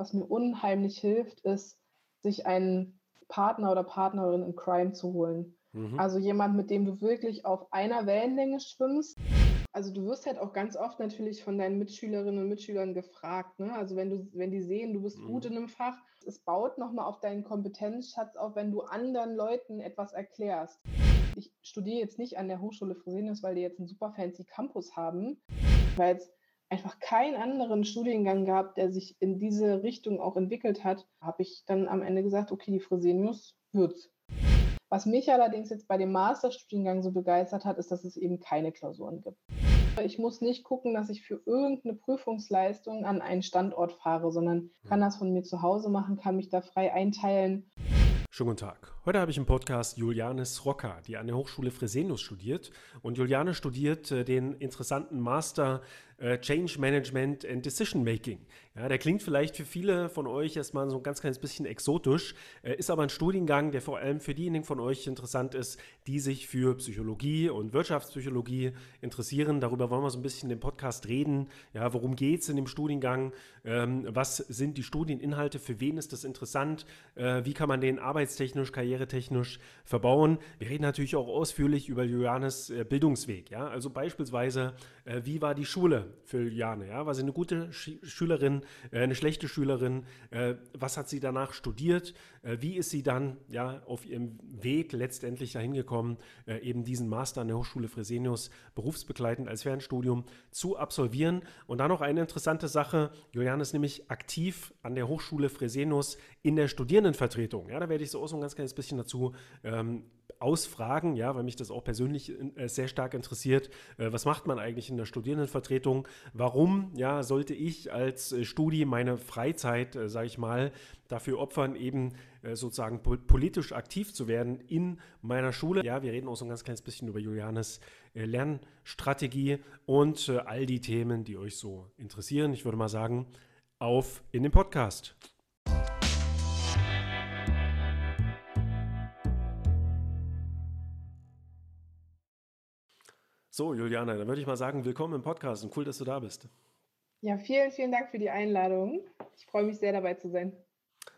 was mir unheimlich hilft, ist, sich einen Partner oder Partnerin in Crime zu holen. Mhm. Also jemand, mit dem du wirklich auf einer Wellenlänge schwimmst. Also du wirst halt auch ganz oft natürlich von deinen Mitschülerinnen und Mitschülern gefragt. Ne? Also wenn du, wenn die sehen, du bist mhm. gut in einem Fach, es baut nochmal auf deinen Kompetenzschatz auf, wenn du anderen Leuten etwas erklärst. Ich studiere jetzt nicht an der Hochschule Fresenius, weil die jetzt einen super fancy Campus haben, weil es einfach keinen anderen Studiengang gab, der sich in diese Richtung auch entwickelt hat, habe ich dann am Ende gesagt, okay, die Fresenius wird's. Was mich allerdings jetzt bei dem Masterstudiengang so begeistert hat, ist, dass es eben keine Klausuren gibt. Ich muss nicht gucken, dass ich für irgendeine Prüfungsleistung an einen Standort fahre, sondern kann hm. das von mir zu Hause machen, kann mich da frei einteilen. Schönen guten Tag. Heute habe ich im Podcast Julianis Rocker, die an der Hochschule Fresenius studiert. Und Juliane studiert äh, den interessanten Master äh, Change Management and Decision Making. Ja, der klingt vielleicht für viele von euch erstmal so ein ganz kleines bisschen exotisch, äh, ist aber ein Studiengang, der vor allem für diejenigen von euch interessant ist, die sich für Psychologie und Wirtschaftspsychologie interessieren. Darüber wollen wir so ein bisschen im Podcast reden. Ja, worum geht es in dem Studiengang? Ähm, was sind die Studieninhalte? Für wen ist das interessant? Äh, wie kann man den arbeitstechnisch, karrieretechnisch verbauen? Wir reden natürlich auch ausführlich über Julianes äh, Bildungsweg. Ja? Also beispielsweise, äh, wie war die Schule? für Juliane? Ja? War sie eine gute Sch Schülerin, äh, eine schlechte Schülerin? Äh, was hat sie danach studiert? Äh, wie ist sie dann ja, auf ihrem Weg letztendlich dahin gekommen, eben diesen Master an der Hochschule Fresenius berufsbegleitend als Fernstudium zu absolvieren? Und dann noch eine interessante Sache. Juliane ist nämlich aktiv an der Hochschule Fresenius in der Studierendenvertretung. Ja, da werde ich so auch so ein ganz kleines bisschen dazu ähm, ausfragen, ja, weil mich das auch persönlich äh, sehr stark interessiert. Äh, was macht man eigentlich in der Studierendenvertretung? Warum, ja, sollte ich als äh, Studi meine Freizeit, äh, sage ich mal, dafür opfern, eben äh, sozusagen po politisch aktiv zu werden in meiner Schule? Ja, wir reden auch so ein ganz kleines bisschen über Julianes Lernstrategie und all die Themen, die euch so interessieren. Ich würde mal sagen, auf in den Podcast. So, Juliana, dann würde ich mal sagen, willkommen im Podcast und cool, dass du da bist. Ja, vielen, vielen Dank für die Einladung. Ich freue mich sehr dabei zu sein.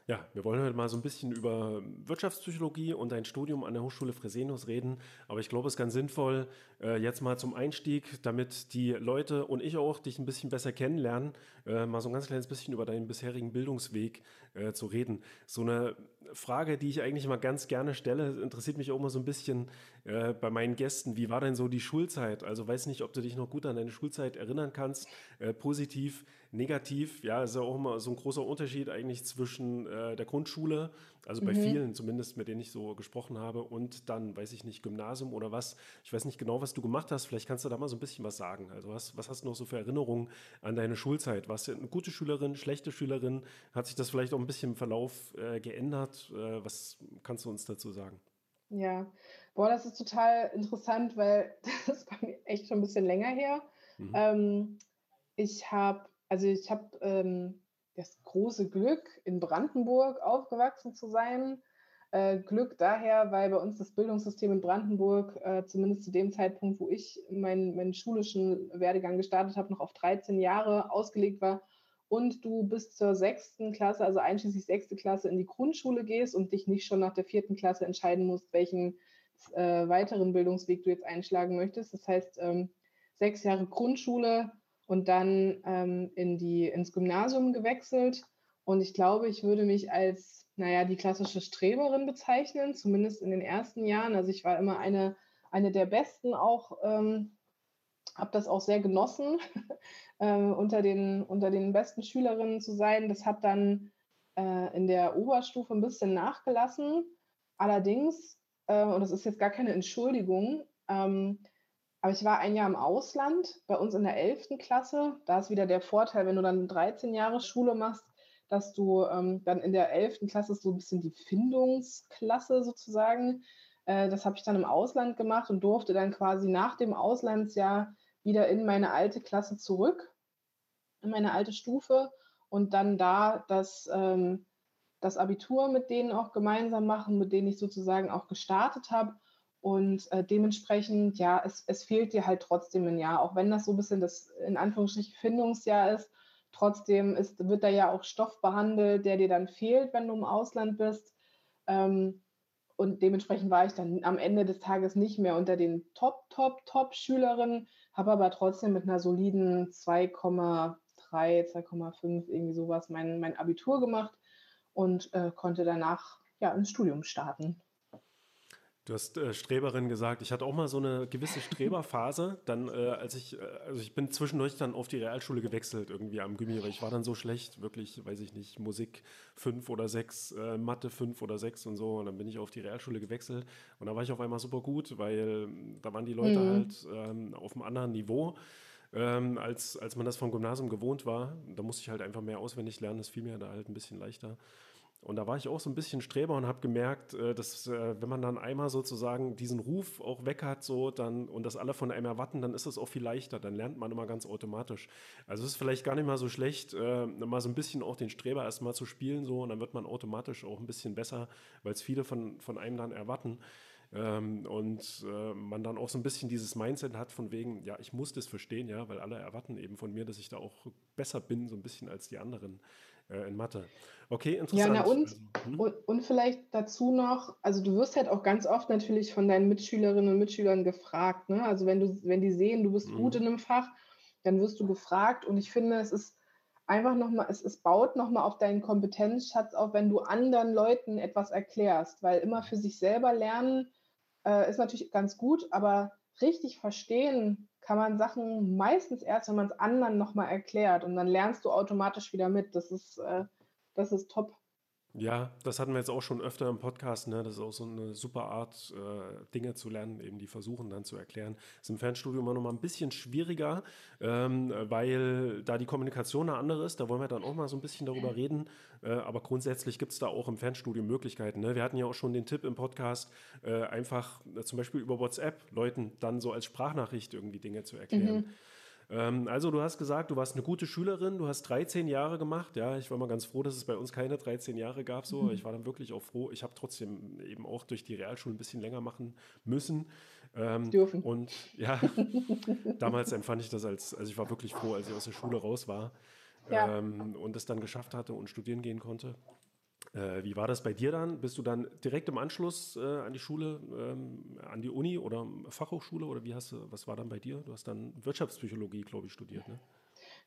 Ja, wir wollen heute mal so ein bisschen über Wirtschaftspsychologie und dein Studium an der Hochschule Fresenius reden. Aber ich glaube, es ist ganz sinnvoll, äh, jetzt mal zum Einstieg, damit die Leute und ich auch dich ein bisschen besser kennenlernen, äh, mal so ein ganz kleines bisschen über deinen bisherigen Bildungsweg äh, zu reden. So eine Frage, die ich eigentlich mal ganz gerne stelle, interessiert mich auch mal so ein bisschen bei meinen Gästen. Wie war denn so die Schulzeit? Also weiß nicht, ob du dich noch gut an deine Schulzeit erinnern kannst, positiv negativ, ja, ist ja auch immer so ein großer Unterschied eigentlich zwischen äh, der Grundschule, also bei mhm. vielen zumindest, mit denen ich so gesprochen habe, und dann, weiß ich nicht, Gymnasium oder was. Ich weiß nicht genau, was du gemacht hast. Vielleicht kannst du da mal so ein bisschen was sagen. Also was, was hast du noch so für Erinnerungen an deine Schulzeit? Warst du eine gute Schülerin, schlechte Schülerin? Hat sich das vielleicht auch ein bisschen im Verlauf äh, geändert? Äh, was kannst du uns dazu sagen? Ja, boah, das ist total interessant, weil das ist bei mir echt schon ein bisschen länger her. Mhm. Ähm, ich habe also ich habe ähm, das große Glück, in Brandenburg aufgewachsen zu sein. Äh, Glück daher, weil bei uns das Bildungssystem in Brandenburg, äh, zumindest zu dem Zeitpunkt, wo ich meinen, meinen schulischen Werdegang gestartet habe, noch auf 13 Jahre ausgelegt war und du bis zur sechsten Klasse, also einschließlich sechste Klasse, in die Grundschule gehst und dich nicht schon nach der vierten Klasse entscheiden musst, welchen äh, weiteren Bildungsweg du jetzt einschlagen möchtest. Das heißt, ähm, sechs Jahre Grundschule, und dann ähm, in die, ins Gymnasium gewechselt. Und ich glaube, ich würde mich als, naja, die klassische Streberin bezeichnen, zumindest in den ersten Jahren. Also ich war immer eine, eine der Besten auch, ähm, habe das auch sehr genossen, äh, unter, den, unter den besten Schülerinnen zu sein. Das hat dann äh, in der Oberstufe ein bisschen nachgelassen. Allerdings, äh, und das ist jetzt gar keine Entschuldigung, ähm, aber ich war ein Jahr im Ausland, bei uns in der 11. Klasse. Da ist wieder der Vorteil, wenn du dann 13 Jahre Schule machst, dass du ähm, dann in der 11. Klasse so ein bisschen die Findungsklasse sozusagen. Äh, das habe ich dann im Ausland gemacht und durfte dann quasi nach dem Auslandsjahr wieder in meine alte Klasse zurück, in meine alte Stufe und dann da das, ähm, das Abitur mit denen auch gemeinsam machen, mit denen ich sozusagen auch gestartet habe und äh, dementsprechend, ja, es, es fehlt dir halt trotzdem ein Jahr, auch wenn das so ein bisschen das in Anführungsstrichen Findungsjahr ist. Trotzdem ist, wird da ja auch Stoff behandelt, der dir dann fehlt, wenn du im Ausland bist. Ähm, und dementsprechend war ich dann am Ende des Tages nicht mehr unter den Top, Top, Top-Schülerinnen, habe aber trotzdem mit einer soliden 2,3, 2,5 irgendwie sowas mein, mein Abitur gemacht und äh, konnte danach ja ins Studium starten. Du hast äh, Streberin gesagt. Ich hatte auch mal so eine gewisse Streberphase. Dann, äh, als ich, äh, also ich bin zwischendurch dann auf die Realschule gewechselt, irgendwie am Gimmi, weil ich war dann so schlecht, wirklich, weiß ich nicht, Musik 5 oder 6, äh, Mathe 5 oder 6 und so. Und dann bin ich auf die Realschule gewechselt. Und da war ich auf einmal super gut, weil da waren die Leute mhm. halt ähm, auf einem anderen Niveau. Ähm, als, als man das vom Gymnasium gewohnt war. Da musste ich halt einfach mehr auswendig lernen, das fiel mir da halt ein bisschen leichter. Und da war ich auch so ein bisschen Streber und habe gemerkt, äh, dass äh, wenn man dann einmal sozusagen diesen Ruf auch weg hat, so dann und das alle von einem erwarten, dann ist es auch viel leichter. Dann lernt man immer ganz automatisch. Also es ist vielleicht gar nicht mal so schlecht, äh, mal so ein bisschen auch den Streber erstmal zu spielen, so und dann wird man automatisch auch ein bisschen besser, weil es viele von, von einem dann erwarten. Ähm, und man dann auch so ein bisschen dieses Mindset hat von wegen, ja, ich muss das verstehen, ja, weil alle erwarten eben von mir, dass ich da auch besser bin, so ein bisschen als die anderen äh, in Mathe. Okay, interessant. Ja, na und, also, hm? und, und, vielleicht dazu noch, also du wirst halt auch ganz oft natürlich von deinen Mitschülerinnen und Mitschülern gefragt. Ne? Also wenn du, wenn die sehen, du bist mhm. gut in einem Fach, dann wirst du gefragt. Und ich finde, es ist einfach nochmal, es, es baut nochmal auf deinen Kompetenzschatz auf, wenn du anderen Leuten etwas erklärst, weil immer für sich selber lernen äh, ist natürlich ganz gut, aber richtig verstehen kann man Sachen meistens erst, wenn man es anderen nochmal erklärt und dann lernst du automatisch wieder mit. Das ist, äh, das ist top. Ja, das hatten wir jetzt auch schon öfter im Podcast. Ne? Das ist auch so eine super Art, äh, Dinge zu lernen, eben die versuchen dann zu erklären. Das ist im Fernstudium immer noch mal ein bisschen schwieriger, ähm, weil da die Kommunikation eine andere ist. Da wollen wir dann auch mal so ein bisschen darüber reden. Äh, aber grundsätzlich gibt es da auch im Fernstudium Möglichkeiten. Ne? Wir hatten ja auch schon den Tipp im Podcast, äh, einfach zum Beispiel über WhatsApp Leuten dann so als Sprachnachricht irgendwie Dinge zu erklären. Mhm. Ähm, also du hast gesagt, du warst eine gute Schülerin, du hast 13 Jahre gemacht. Ja, ich war mal ganz froh, dass es bei uns keine 13 Jahre gab. So. Mhm. Ich war dann wirklich auch froh. Ich habe trotzdem eben auch durch die Realschule ein bisschen länger machen müssen. Ähm, Dürfen. Und ja, damals empfand ich das als, also ich war wirklich froh, als ich aus der Schule raus war ja. ähm, und es dann geschafft hatte und studieren gehen konnte. Äh, wie war das bei dir dann? Bist du dann direkt im Anschluss äh, an die Schule, ähm, an die Uni oder Fachhochschule oder wie hast du, was war dann bei dir? Du hast dann Wirtschaftspsychologie, glaube ich, studiert, ne?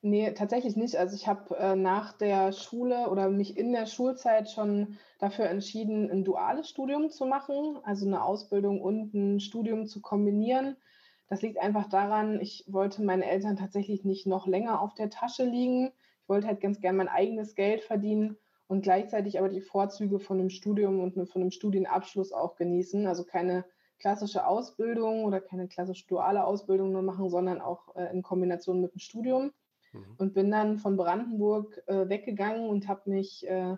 Nee, tatsächlich nicht. Also ich habe äh, nach der Schule oder mich in der Schulzeit schon dafür entschieden, ein duales Studium zu machen, also eine Ausbildung und ein Studium zu kombinieren. Das liegt einfach daran, ich wollte meinen Eltern tatsächlich nicht noch länger auf der Tasche liegen. Ich wollte halt ganz gern mein eigenes Geld verdienen und gleichzeitig aber die Vorzüge von einem Studium und von einem Studienabschluss auch genießen. Also keine klassische Ausbildung oder keine klassische duale Ausbildung nur machen, sondern auch äh, in Kombination mit dem Studium. Mhm. Und bin dann von Brandenburg äh, weggegangen und habe mich äh,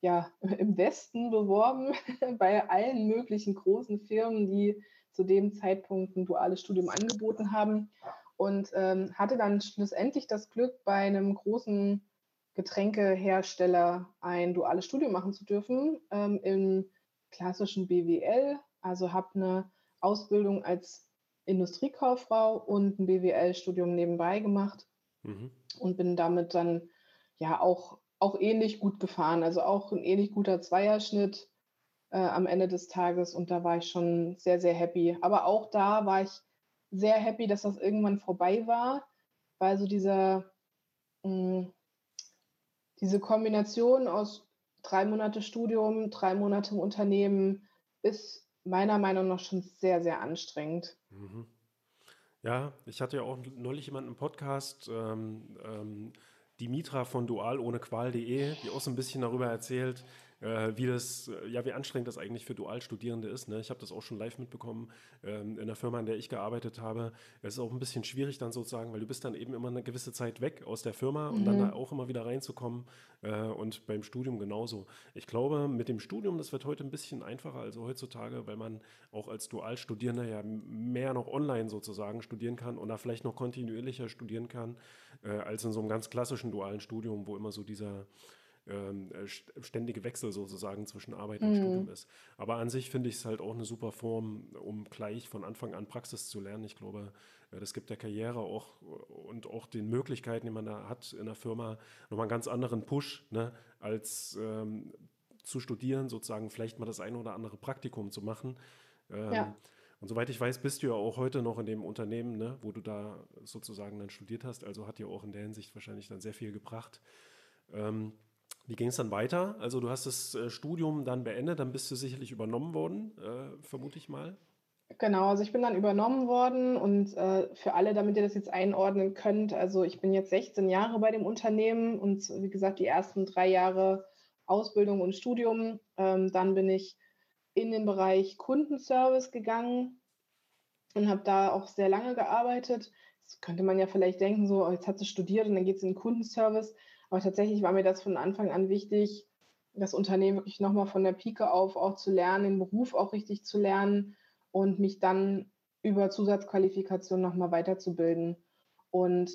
ja, im Westen beworben bei allen möglichen großen Firmen, die zu dem Zeitpunkt ein duales Studium angeboten haben. Und ähm, hatte dann schlussendlich das Glück, bei einem großen Getränkehersteller ein duales Studium machen zu dürfen ähm, im klassischen BWL. Also habe eine Ausbildung als Industriekauffrau und ein BWL-Studium nebenbei gemacht mhm. und bin damit dann ja auch, auch ähnlich gut gefahren. Also auch ein ähnlich guter Zweierschnitt äh, am Ende des Tages und da war ich schon sehr, sehr happy. Aber auch da war ich sehr happy, dass das irgendwann vorbei war, weil so dieser mh, hm, diese Kombination aus drei Monate Studium, drei Monate im Unternehmen ist meiner Meinung nach schon sehr, sehr anstrengend. Mhm. Ja, ich hatte ja auch neulich jemanden im Podcast, ähm, ähm, die Mitra von dualohnequal.de, die auch so ein bisschen darüber erzählt, äh, wie das, äh, ja, wie anstrengend das eigentlich für Dualstudierende ist. Ne? Ich habe das auch schon live mitbekommen ähm, in der Firma, in der ich gearbeitet habe. Es ist auch ein bisschen schwierig dann sozusagen, weil du bist dann eben immer eine gewisse Zeit weg aus der Firma mhm. und dann da auch immer wieder reinzukommen äh, und beim Studium genauso. Ich glaube, mit dem Studium, das wird heute ein bisschen einfacher als heutzutage, weil man auch als Dualstudierender ja mehr noch online sozusagen studieren kann und da vielleicht noch kontinuierlicher studieren kann, äh, als in so einem ganz klassischen dualen Studium, wo immer so dieser ähm, äh, ständige Wechsel sozusagen zwischen Arbeit und mhm. Studium ist. Aber an sich finde ich es halt auch eine super Form, um gleich von Anfang an Praxis zu lernen. Ich glaube, äh, das gibt der Karriere auch und auch den Möglichkeiten, die man da hat in der Firma, nochmal einen ganz anderen Push, ne, als ähm, zu studieren, sozusagen vielleicht mal das eine oder andere Praktikum zu machen. Ähm, ja. Und soweit ich weiß, bist du ja auch heute noch in dem Unternehmen, ne, wo du da sozusagen dann studiert hast. Also hat dir auch in der Hinsicht wahrscheinlich dann sehr viel gebracht. Ähm, wie ging es dann weiter? Also du hast das äh, Studium dann beendet, dann bist du sicherlich übernommen worden, äh, vermute ich mal. Genau, also ich bin dann übernommen worden und äh, für alle, damit ihr das jetzt einordnen könnt, also ich bin jetzt 16 Jahre bei dem Unternehmen und wie gesagt die ersten drei Jahre Ausbildung und Studium. Ähm, dann bin ich in den Bereich Kundenservice gegangen und habe da auch sehr lange gearbeitet. Das könnte man ja vielleicht denken, so, oh, jetzt hat sie studiert und dann geht es in den Kundenservice. Aber tatsächlich war mir das von Anfang an wichtig, das Unternehmen wirklich nochmal von der Pike auf auch zu lernen, den Beruf auch richtig zu lernen und mich dann über Zusatzqualifikation nochmal weiterzubilden. Und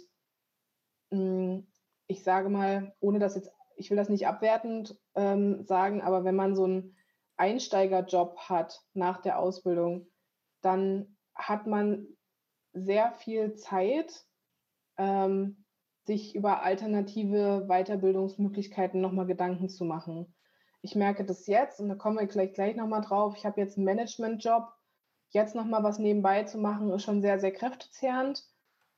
mh, hm, ich sage mal, ohne das jetzt, ich will das nicht abwertend ähm, sagen, aber wenn man so einen Einsteigerjob hat nach der Ausbildung, dann hat man sehr viel Zeit, ähm, sich über alternative Weiterbildungsmöglichkeiten nochmal Gedanken zu machen. Ich merke das jetzt, und da kommen wir gleich, gleich nochmal drauf, ich habe jetzt einen Managementjob. Jetzt nochmal was nebenbei zu machen, ist schon sehr, sehr kräftezehrend.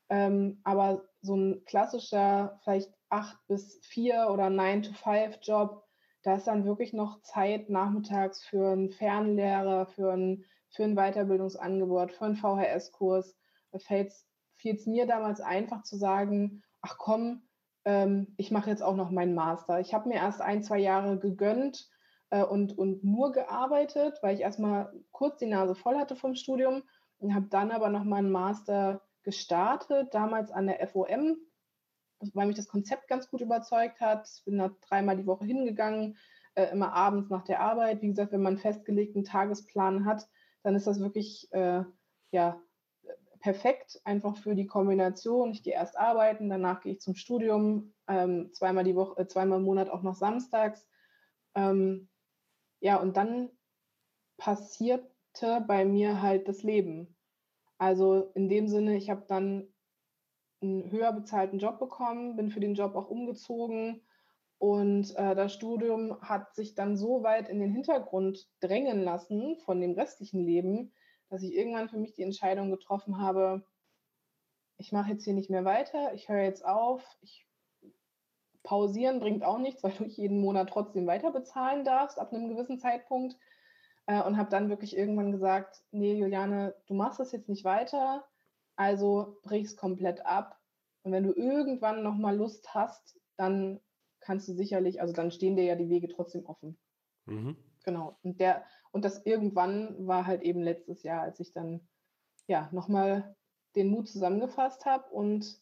Ähm, aber so ein klassischer, vielleicht 8 bis 4 oder 9 to 5 Job, da ist dann wirklich noch Zeit nachmittags für einen Fernlehrer, für ein, für ein Weiterbildungsangebot, für einen VHS-Kurs. Da fiel es mir damals einfach zu sagen, ach komm, ähm, ich mache jetzt auch noch meinen Master. Ich habe mir erst ein, zwei Jahre gegönnt äh, und, und nur gearbeitet, weil ich erstmal kurz die Nase voll hatte vom Studium und habe dann aber noch meinen Master gestartet, damals an der FOM, weil mich das Konzept ganz gut überzeugt hat. Ich bin da dreimal die Woche hingegangen, äh, immer abends nach der Arbeit. Wie gesagt, wenn man einen festgelegten Tagesplan hat, dann ist das wirklich äh, ja, perfekt einfach für die Kombination. Ich gehe erst arbeiten, danach gehe ich zum Studium, ähm, zweimal die Woche, äh, zweimal im Monat auch noch samstags. Ähm, ja, und dann passierte bei mir halt das Leben. Also in dem Sinne, ich habe dann einen höher bezahlten Job bekommen, bin für den Job auch umgezogen und äh, das Studium hat sich dann so weit in den Hintergrund drängen lassen von dem restlichen Leben, dass ich irgendwann für mich die Entscheidung getroffen habe, ich mache jetzt hier nicht mehr weiter, ich höre jetzt auf, ich pausieren bringt auch nichts, weil du jeden Monat trotzdem weiter bezahlen darfst ab einem gewissen Zeitpunkt. Äh, und habe dann wirklich irgendwann gesagt, nee, Juliane, du machst das jetzt nicht weiter, also brich es komplett ab. Und wenn du irgendwann nochmal Lust hast, dann kannst du sicherlich, also dann stehen dir ja die Wege trotzdem offen. Mhm. Genau. Und der, und das irgendwann war halt eben letztes Jahr, als ich dann ja nochmal den Mut zusammengefasst habe und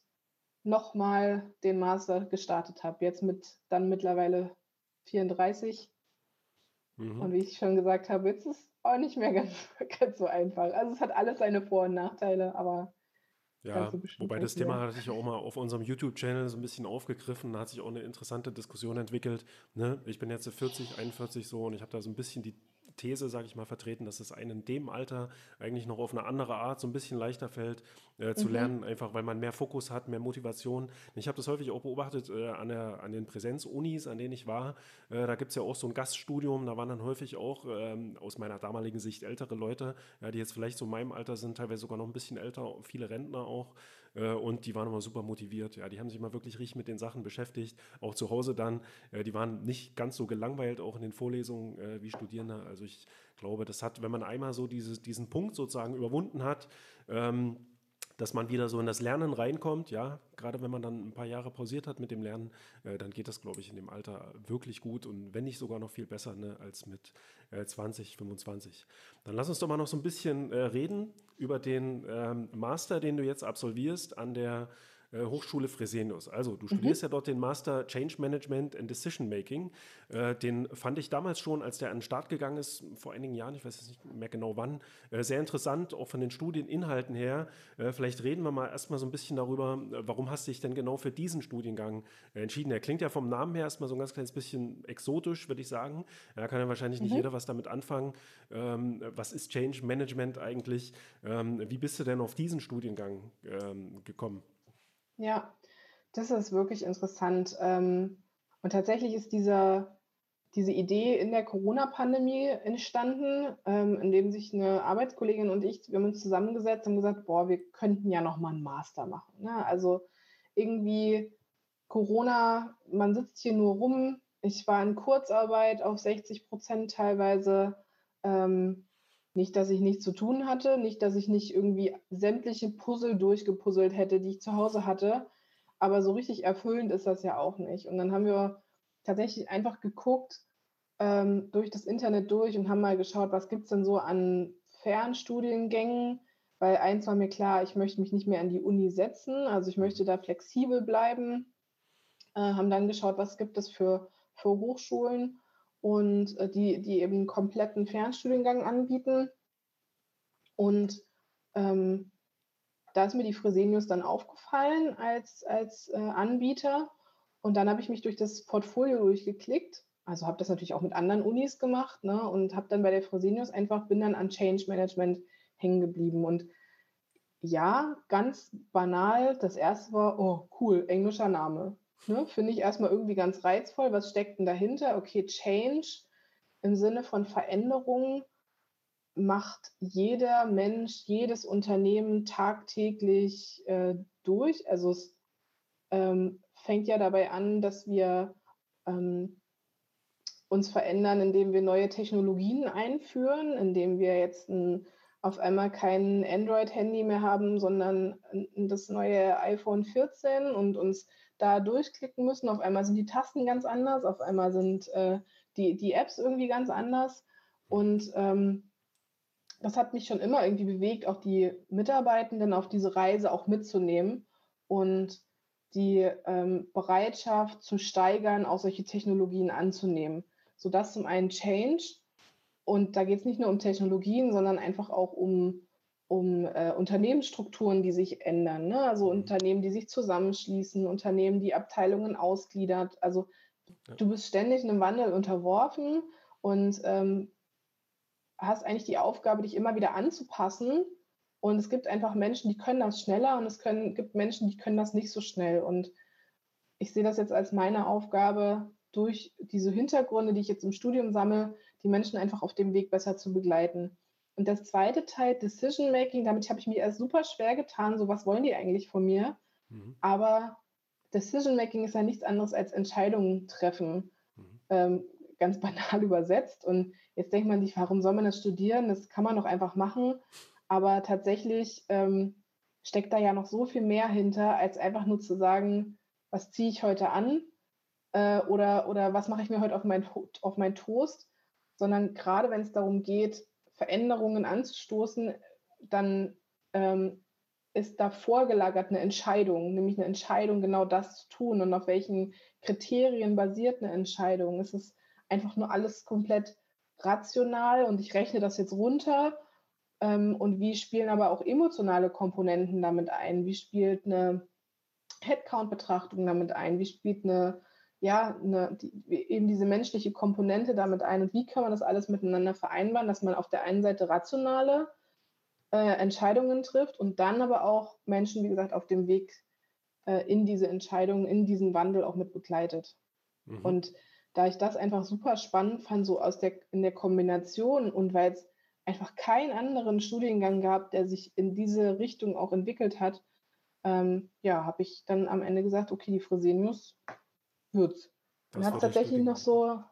nochmal den Master gestartet habe. Jetzt mit dann mittlerweile 34. Mhm. Und wie ich schon gesagt habe, jetzt ist es auch nicht mehr ganz, ganz so einfach. Also es hat alles seine Vor- und Nachteile, aber ja, wobei das Thema hatte ich ja auch mal auf unserem YouTube-Channel so ein bisschen aufgegriffen. Da hat sich auch eine interessante Diskussion entwickelt. Ne? Ich bin jetzt 40, 41 so und ich habe da so ein bisschen die These, sage ich mal, vertreten, dass es einem in dem Alter eigentlich noch auf eine andere Art so ein bisschen leichter fällt äh, zu mhm. lernen, einfach weil man mehr Fokus hat, mehr Motivation. Ich habe das häufig auch beobachtet äh, an, der, an den Präsenzunis, an denen ich war. Äh, da gibt es ja auch so ein Gaststudium, da waren dann häufig auch ähm, aus meiner damaligen Sicht ältere Leute, ja, die jetzt vielleicht so in meinem Alter sind, teilweise sogar noch ein bisschen älter, viele Rentner auch. Äh, und die waren immer super motiviert. Ja, die haben sich mal wirklich richtig mit den Sachen beschäftigt, auch zu Hause dann. Äh, die waren nicht ganz so gelangweilt, auch in den Vorlesungen äh, wie Studierende. Also ich glaube, das hat, wenn man einmal so dieses, diesen Punkt sozusagen überwunden hat, ähm, dass man wieder so in das Lernen reinkommt, ja, gerade wenn man dann ein paar Jahre pausiert hat mit dem Lernen, äh, dann geht das, glaube ich, in dem Alter wirklich gut und wenn nicht sogar noch viel besser ne, als mit äh, 20, 25. Dann lass uns doch mal noch so ein bisschen äh, reden über den ähm, Master, den du jetzt absolvierst an der äh, Hochschule Fresenius. Also du studierst mhm. ja dort den Master Change Management and Decision Making. Äh, den fand ich damals schon, als der an den Start gegangen ist, vor einigen Jahren, ich weiß jetzt nicht mehr genau wann, äh, sehr interessant, auch von den Studieninhalten her. Äh, vielleicht reden wir mal erstmal so ein bisschen darüber, äh, warum hast du dich denn genau für diesen Studiengang entschieden? Er klingt ja vom Namen her erstmal so ein ganz kleines bisschen exotisch, würde ich sagen. Da kann ja wahrscheinlich nicht mhm. jeder was damit anfangen. Ähm, was ist Change Management eigentlich? Ähm, wie bist du denn auf diesen Studiengang ähm, gekommen? Ja, das ist wirklich interessant. Ähm, und tatsächlich ist dieser, diese Idee in der Corona-Pandemie entstanden, ähm, indem sich eine Arbeitskollegin und ich, wir haben uns zusammengesetzt und gesagt, boah, wir könnten ja noch mal einen Master machen. Ne? Also irgendwie Corona, man sitzt hier nur rum. Ich war in Kurzarbeit auf 60 Prozent teilweise. Ähm, nicht, dass ich nichts zu tun hatte, nicht, dass ich nicht irgendwie sämtliche Puzzle durchgepuzzelt hätte, die ich zu Hause hatte. Aber so richtig erfüllend ist das ja auch nicht. Und dann haben wir tatsächlich einfach geguckt ähm, durch das Internet durch und haben mal geschaut, was gibt es denn so an Fernstudiengängen. Weil eins war mir klar, ich möchte mich nicht mehr an die Uni setzen, also ich möchte da flexibel bleiben. Äh, haben dann geschaut, was gibt es für, für Hochschulen und äh, die, die eben einen kompletten Fernstudiengang anbieten. Und ähm, da ist mir die Fresenius dann aufgefallen als, als äh, Anbieter. Und dann habe ich mich durch das Portfolio durchgeklickt. Also habe das natürlich auch mit anderen Unis gemacht ne? und habe dann bei der Fresenius einfach, bin dann an Change Management hängen geblieben. Und ja, ganz banal, das erste war, oh cool, englischer Name. Ne, Finde ich erstmal irgendwie ganz reizvoll. Was steckt denn dahinter? Okay, Change im Sinne von Veränderung macht jeder Mensch, jedes Unternehmen tagtäglich äh, durch. Also es ähm, fängt ja dabei an, dass wir ähm, uns verändern, indem wir neue Technologien einführen, indem wir jetzt ein, auf einmal kein Android-Handy mehr haben, sondern das neue iPhone 14 und uns da durchklicken müssen. Auf einmal sind die Tasten ganz anders, auf einmal sind äh, die, die Apps irgendwie ganz anders. Und ähm, das hat mich schon immer irgendwie bewegt, auch die Mitarbeitenden auf diese Reise auch mitzunehmen und die ähm, Bereitschaft zu steigern, auch solche Technologien anzunehmen. Sodass zum einen Change, und da geht es nicht nur um Technologien, sondern einfach auch um um äh, Unternehmensstrukturen, die sich ändern. Ne? Also mhm. Unternehmen, die sich zusammenschließen, Unternehmen, die Abteilungen ausgliedert. Also ja. du bist ständig einem Wandel unterworfen und ähm, hast eigentlich die Aufgabe, dich immer wieder anzupassen. Und es gibt einfach Menschen, die können das schneller und es können, gibt Menschen, die können das nicht so schnell. Und ich sehe das jetzt als meine Aufgabe, durch diese Hintergründe, die ich jetzt im Studium sammle, die Menschen einfach auf dem Weg besser zu begleiten. Und das zweite Teil, Decision Making, damit habe ich mir erst super schwer getan, so was wollen die eigentlich von mir. Mhm. Aber Decision Making ist ja nichts anderes als Entscheidungen treffen, mhm. ähm, ganz banal übersetzt. Und jetzt denkt man sich, warum soll man das studieren? Das kann man doch einfach machen. Aber tatsächlich ähm, steckt da ja noch so viel mehr hinter, als einfach nur zu sagen, was ziehe ich heute an äh, oder, oder was mache ich mir heute auf mein, auf mein Toast, sondern gerade wenn es darum geht, Veränderungen anzustoßen, dann ähm, ist da vorgelagert eine Entscheidung, nämlich eine Entscheidung, genau das zu tun und auf welchen Kriterien basiert eine Entscheidung. Es ist einfach nur alles komplett rational und ich rechne das jetzt runter. Ähm, und wie spielen aber auch emotionale Komponenten damit ein? Wie spielt eine Headcount-Betrachtung damit ein? Wie spielt eine ja, eine, die, eben diese menschliche Komponente damit ein und wie kann man das alles miteinander vereinbaren, dass man auf der einen Seite rationale äh, Entscheidungen trifft und dann aber auch Menschen, wie gesagt, auf dem Weg äh, in diese Entscheidungen, in diesen Wandel auch mit begleitet. Mhm. Und da ich das einfach super spannend fand, so aus der, in der Kombination und weil es einfach keinen anderen Studiengang gab, der sich in diese Richtung auch entwickelt hat, ähm, ja, habe ich dann am Ende gesagt, okay, die Fresenius wird's. Dann hat es tatsächlich noch so,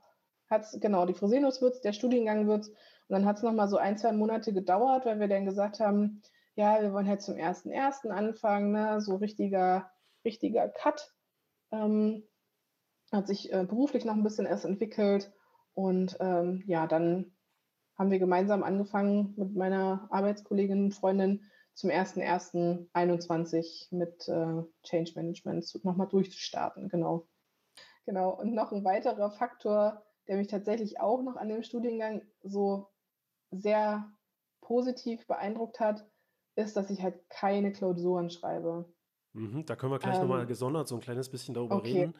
hat's, genau, die Fresenius wird's, der Studiengang wird's. Und dann hat es noch mal so ein, zwei Monate gedauert, weil wir dann gesagt haben, ja, wir wollen halt zum ersten ersten anfangen, ne? so richtiger, richtiger Cut. Ähm, hat sich äh, beruflich noch ein bisschen erst entwickelt. Und ähm, ja, dann haben wir gemeinsam angefangen mit meiner Arbeitskollegin und Freundin zum 01.01.21 mit äh, Change Management nochmal durchzustarten. Genau. Genau. Und noch ein weiterer Faktor, der mich tatsächlich auch noch an dem Studiengang so sehr positiv beeindruckt hat, ist, dass ich halt keine Klausuren schreibe. Mhm, da können wir gleich ähm, nochmal gesondert so ein kleines bisschen darüber okay. reden.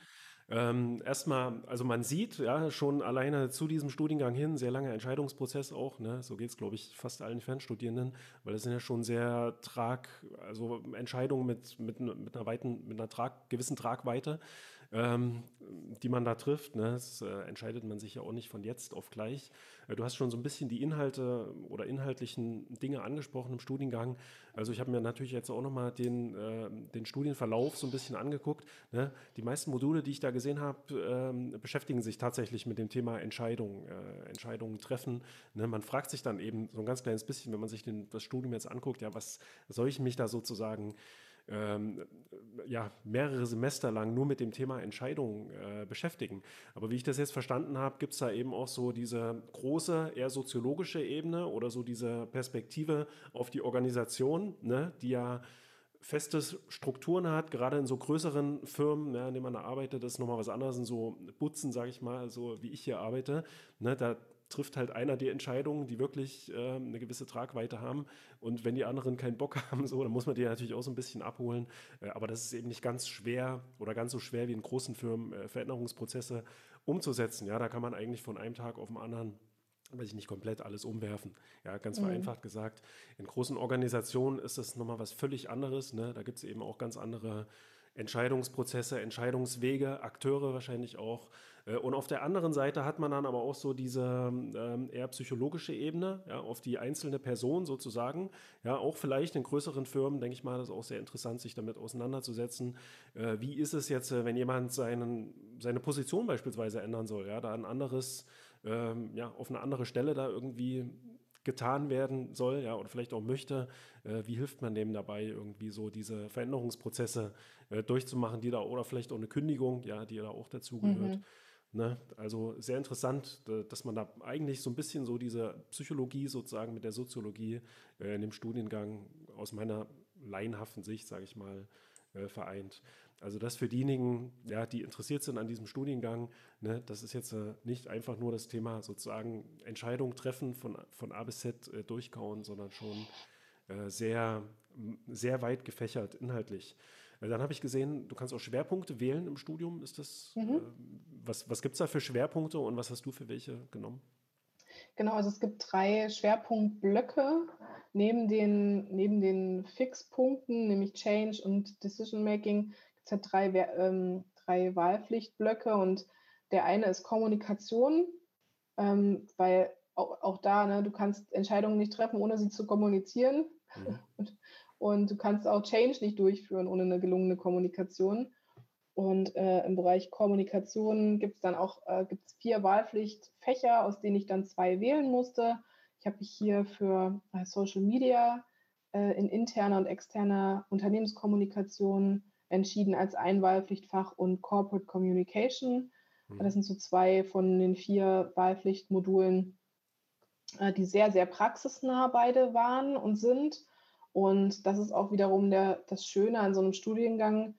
Ähm, erstmal, also man sieht ja schon alleine zu diesem Studiengang hin, sehr langer Entscheidungsprozess auch, ne? so geht es, glaube ich, fast allen Fernstudierenden, weil das sind ja schon sehr Trag, also Entscheidungen mit, mit, mit einer weiten, mit einer Trag, gewissen Tragweite ähm, die man da trifft. Ne? Das äh, entscheidet man sich ja auch nicht von jetzt auf gleich. Äh, du hast schon so ein bisschen die Inhalte oder inhaltlichen Dinge angesprochen im Studiengang. Also ich habe mir natürlich jetzt auch nochmal den, äh, den Studienverlauf so ein bisschen angeguckt. Ne? Die meisten Module, die ich da gesehen habe, ähm, beschäftigen sich tatsächlich mit dem Thema Entscheidungen, äh, Entscheidungen treffen. Ne? Man fragt sich dann eben so ein ganz kleines bisschen, wenn man sich den, das Studium jetzt anguckt, ja, was soll ich mich da sozusagen ähm, ja, mehrere Semester lang nur mit dem Thema Entscheidungen äh, beschäftigen. Aber wie ich das jetzt verstanden habe, gibt es da eben auch so diese große, eher soziologische Ebene oder so diese Perspektive auf die Organisation, ne, die ja feste Strukturen hat, gerade in so größeren Firmen, ne, in denen man da arbeitet, das ist nochmal was anderes, in so Butzen, sage ich mal, so wie ich hier arbeite, ne, da trifft halt einer die Entscheidungen, die wirklich äh, eine gewisse Tragweite haben. Und wenn die anderen keinen Bock haben, so, dann muss man die natürlich auch so ein bisschen abholen. Äh, aber das ist eben nicht ganz schwer oder ganz so schwer wie in großen Firmen äh, Veränderungsprozesse umzusetzen. Ja, da kann man eigentlich von einem Tag auf den anderen weiß ich nicht komplett alles umwerfen. Ja, ganz mhm. vereinfacht gesagt. In großen Organisationen ist das nochmal was völlig anderes. Ne? Da gibt es eben auch ganz andere Entscheidungsprozesse, Entscheidungswege, Akteure wahrscheinlich auch. Äh, und auf der anderen Seite hat man dann aber auch so diese ähm, eher psychologische Ebene, ja, auf die einzelne Person sozusagen. Ja, auch vielleicht in größeren Firmen, denke ich mal, das ist auch sehr interessant, sich damit auseinanderzusetzen. Äh, wie ist es jetzt, äh, wenn jemand seinen, seine Position beispielsweise ändern soll, ja, da ein anderes, ähm, ja, auf eine andere Stelle da irgendwie getan werden soll, ja, oder vielleicht auch möchte, äh, wie hilft man dem dabei, irgendwie so diese Veränderungsprozesse äh, durchzumachen, die da, oder vielleicht auch eine Kündigung, ja, die da auch dazugehört. Mhm. Ne? Also sehr interessant, dass man da eigentlich so ein bisschen so diese Psychologie sozusagen mit der Soziologie äh, in dem Studiengang aus meiner laienhaften Sicht, sage ich mal, äh, vereint. Also das für diejenigen, ja, die interessiert sind an diesem Studiengang, ne, das ist jetzt äh, nicht einfach nur das Thema sozusagen Entscheidungen treffen von, von A bis Z äh, durchkauen, sondern schon äh, sehr, sehr weit gefächert inhaltlich. Dann habe ich gesehen, du kannst auch Schwerpunkte wählen im Studium. Ist das, mhm. äh, was was gibt es da für Schwerpunkte und was hast du für welche genommen? Genau, also es gibt drei Schwerpunktblöcke neben den, neben den Fixpunkten, nämlich Change und Decision Making, gibt es halt drei, ähm, drei Wahlpflichtblöcke und der eine ist Kommunikation, ähm, weil auch, auch da, ne, du kannst Entscheidungen nicht treffen, ohne sie zu kommunizieren. Mhm. Und, und du kannst auch Change nicht durchführen ohne eine gelungene Kommunikation. Und äh, im Bereich Kommunikation gibt es dann auch äh, gibt's vier Wahlpflichtfächer, aus denen ich dann zwei wählen musste. Ich habe mich hier für äh, Social Media äh, in interner und externer Unternehmenskommunikation entschieden als ein Wahlpflichtfach und Corporate Communication. Mhm. Das sind so zwei von den vier Wahlpflichtmodulen, äh, die sehr, sehr praxisnah beide waren und sind. Und das ist auch wiederum der, das Schöne an so einem Studiengang,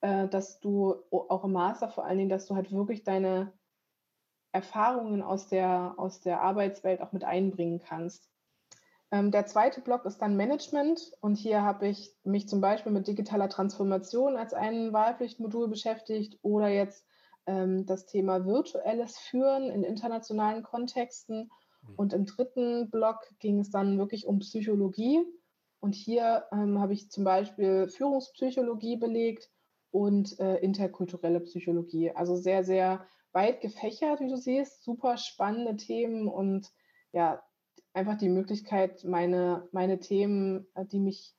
äh, dass du auch im Master vor allen Dingen, dass du halt wirklich deine Erfahrungen aus der, aus der Arbeitswelt auch mit einbringen kannst. Ähm, der zweite Block ist dann Management und hier habe ich mich zum Beispiel mit digitaler Transformation als ein Wahlpflichtmodul beschäftigt oder jetzt ähm, das Thema virtuelles Führen in internationalen Kontexten. Mhm. Und im dritten Block ging es dann wirklich um Psychologie. Und hier ähm, habe ich zum Beispiel Führungspsychologie belegt und äh, interkulturelle Psychologie. Also sehr, sehr weit gefächert, wie du siehst, super spannende Themen und ja, einfach die Möglichkeit, meine, meine Themen, äh, die mich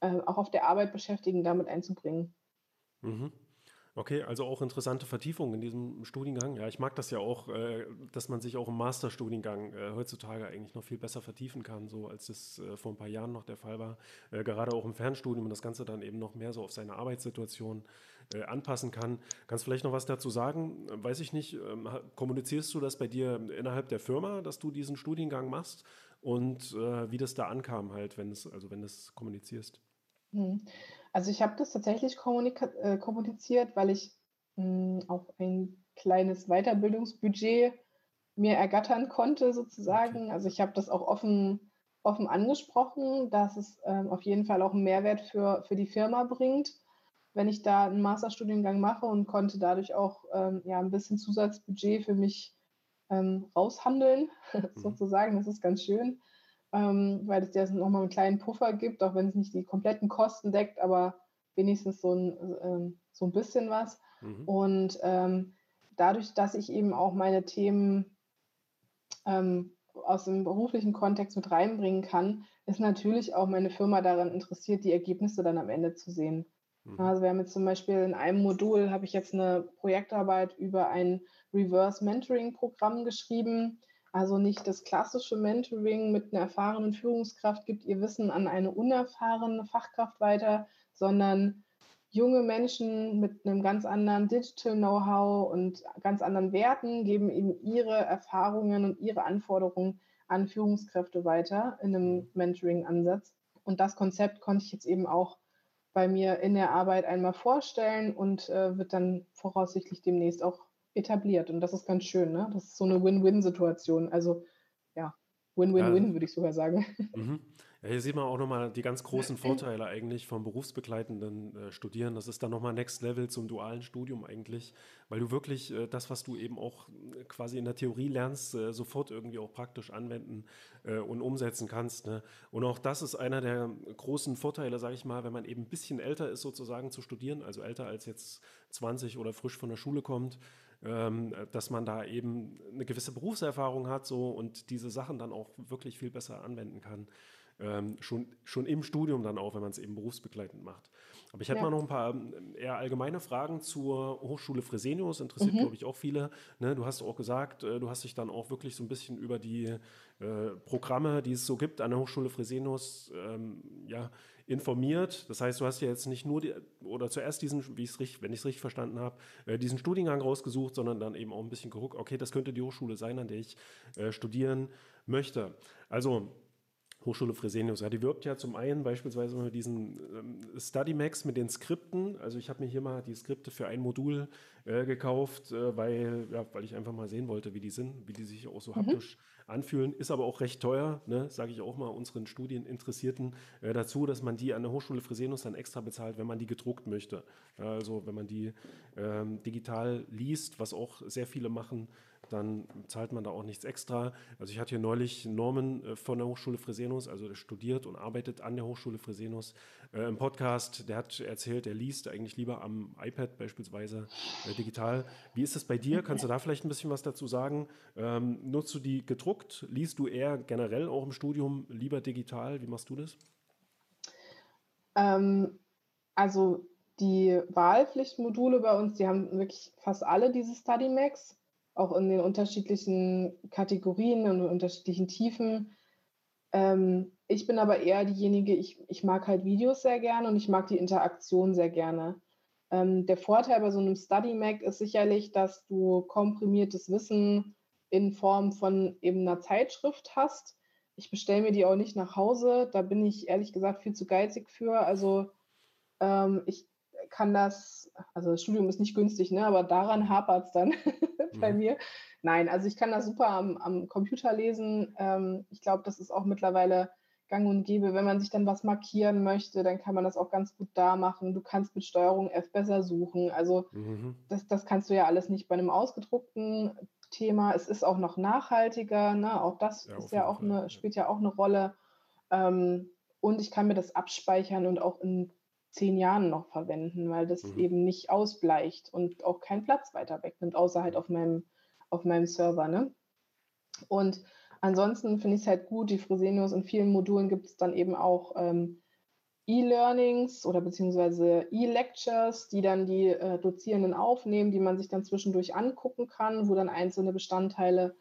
äh, auch auf der Arbeit beschäftigen, damit einzubringen. Mhm. Okay, also auch interessante Vertiefung in diesem Studiengang. Ja, ich mag das ja auch, äh, dass man sich auch im Masterstudiengang äh, heutzutage eigentlich noch viel besser vertiefen kann, so als das äh, vor ein paar Jahren noch der Fall war. Äh, gerade auch im Fernstudium und das Ganze dann eben noch mehr so auf seine Arbeitssituation äh, anpassen kann. Kannst du vielleicht noch was dazu sagen? Weiß ich nicht, ähm, kommunizierst du das bei dir innerhalb der Firma, dass du diesen Studiengang machst und äh, wie das da ankam halt, wenn es, also wenn du es kommunizierst? Hm. Also ich habe das tatsächlich äh, kommuniziert, weil ich mh, hm, auch ein kleines Weiterbildungsbudget mir ergattern konnte, sozusagen. Also ich habe das auch offen, offen angesprochen, dass es ähm, auf jeden Fall auch einen Mehrwert für, für die Firma bringt, wenn ich da einen Masterstudiengang mache und konnte dadurch auch ähm, ja, ein bisschen Zusatzbudget für mich ähm, raushandeln, mhm. sozusagen. Das ist ganz schön ähm, weil es ja nochmal einen kleinen Puffer gibt, auch wenn es nicht die kompletten Kosten deckt, aber wenigstens so ein, ähm, so ein bisschen was. Mhm. Und ähm, dadurch, dass ich eben auch meine Themen ähm, aus dem beruflichen Kontext mit reinbringen kann, ist natürlich auch meine Firma daran interessiert, die Ergebnisse dann am Ende zu sehen. Mhm. Also wir haben jetzt zum Beispiel in einem Modul, habe ich jetzt eine Projektarbeit über ein Reverse Mentoring Programm geschrieben, also nicht das klassische Mentoring mit einer erfahrenen Führungskraft gibt ihr Wissen an eine unerfahrene Fachkraft weiter, sondern junge Menschen mit einem ganz anderen Digital Know-how und ganz anderen Werten geben eben ihre Erfahrungen und ihre Anforderungen an Führungskräfte weiter in einem Mentoring-Ansatz. Und das Konzept konnte ich jetzt eben auch bei mir in der Arbeit einmal vorstellen und äh, wird dann voraussichtlich demnächst auch etabliert. Und das ist ganz schön, ne? Das ist so eine Win-Win-Situation. Also ja, Win-Win-Win, ja. würde ich sogar sagen. Mhm. Ja, hier sieht man auch nochmal die ganz großen Vorteile eigentlich vom berufsbegleitenden äh, Studieren. Das ist dann nochmal Next Level zum dualen Studium eigentlich, weil du wirklich äh, das, was du eben auch äh, quasi in der Theorie lernst, äh, sofort irgendwie auch praktisch anwenden äh, und umsetzen kannst. Ne? Und auch das ist einer der großen Vorteile, sage ich mal, wenn man eben ein bisschen älter ist sozusagen zu studieren, also älter als jetzt 20 oder frisch von der Schule kommt ähm, dass man da eben eine gewisse Berufserfahrung hat so und diese Sachen dann auch wirklich viel besser anwenden kann. Ähm, schon, schon im Studium dann auch, wenn man es eben berufsbegleitend macht. Aber ich hätte ja. mal noch ein paar ähm, eher allgemeine Fragen zur Hochschule Fresenius, interessiert, mhm. glaube ich, auch viele. Ne, du hast auch gesagt, äh, du hast dich dann auch wirklich so ein bisschen über die äh, Programme, die es so gibt an der Hochschule Fresenius, ähm, ja, informiert. Das heißt, du hast ja jetzt nicht nur die, oder zuerst diesen, wie richtig, wenn ich es richtig verstanden habe, äh, diesen Studiengang rausgesucht, sondern dann eben auch ein bisschen geguckt, okay, das könnte die Hochschule sein, an der ich äh, studieren möchte. Also Hochschule Fresenius, ja, die wirbt ja zum einen beispielsweise mit diesen ähm, StudyMax mit den Skripten. Also ich habe mir hier mal die Skripte für ein Modul äh, gekauft, äh, weil, ja, weil ich einfach mal sehen wollte, wie die sind, wie die sich auch so mhm. haptisch anfühlen. Ist aber auch recht teuer, ne? sage ich auch mal unseren Studieninteressierten äh, dazu, dass man die an der Hochschule Fresenius dann extra bezahlt, wenn man die gedruckt möchte. Also wenn man die ähm, digital liest, was auch sehr viele machen, dann zahlt man da auch nichts extra. Also ich hatte hier neulich Norman äh, von der Hochschule Fresenius, also der studiert und arbeitet an der Hochschule Fresenius äh, im Podcast. Der hat erzählt, er liest eigentlich lieber am iPad beispielsweise äh, digital. Wie ist es bei dir? Kannst du da vielleicht ein bisschen was dazu sagen? Ähm, nutzt du die gedruckt? Liest du eher generell auch im Studium lieber digital? Wie machst du das? Ähm, also die Wahlpflichtmodule bei uns, die haben wirklich fast alle diese StudyMax auch in den unterschiedlichen Kategorien und unterschiedlichen Tiefen. Ähm, ich bin aber eher diejenige, ich, ich mag halt Videos sehr gerne und ich mag die Interaktion sehr gerne. Ähm, der Vorteil bei so einem Study Mac ist sicherlich, dass du komprimiertes Wissen in Form von eben einer Zeitschrift hast. Ich bestelle mir die auch nicht nach Hause, da bin ich ehrlich gesagt viel zu geizig für. Also ähm, ich kann das, also das Studium ist nicht günstig, ne, aber daran hapert es dann bei mhm. mir. Nein, also ich kann das super am, am Computer lesen. Ähm, ich glaube, das ist auch mittlerweile gang und gäbe. Wenn man sich dann was markieren möchte, dann kann man das auch ganz gut da machen. Du kannst mit Steuerung F besser suchen. Also mhm. das, das kannst du ja alles nicht bei einem ausgedruckten Thema. Es ist auch noch nachhaltiger. Ne? Auch das ja, ist ja auch eine, spielt ja auch eine Rolle. Ähm, und ich kann mir das abspeichern und auch in zehn Jahren noch verwenden, weil das mhm. eben nicht ausbleicht und auch keinen Platz weiter wegnimmt, außer halt auf meinem, auf meinem Server. Ne? Und ansonsten finde ich es halt gut, die Fresenius in vielen Modulen gibt es dann eben auch ähm, E-Learnings oder beziehungsweise E-Lectures, die dann die äh, Dozierenden aufnehmen, die man sich dann zwischendurch angucken kann, wo dann einzelne Bestandteile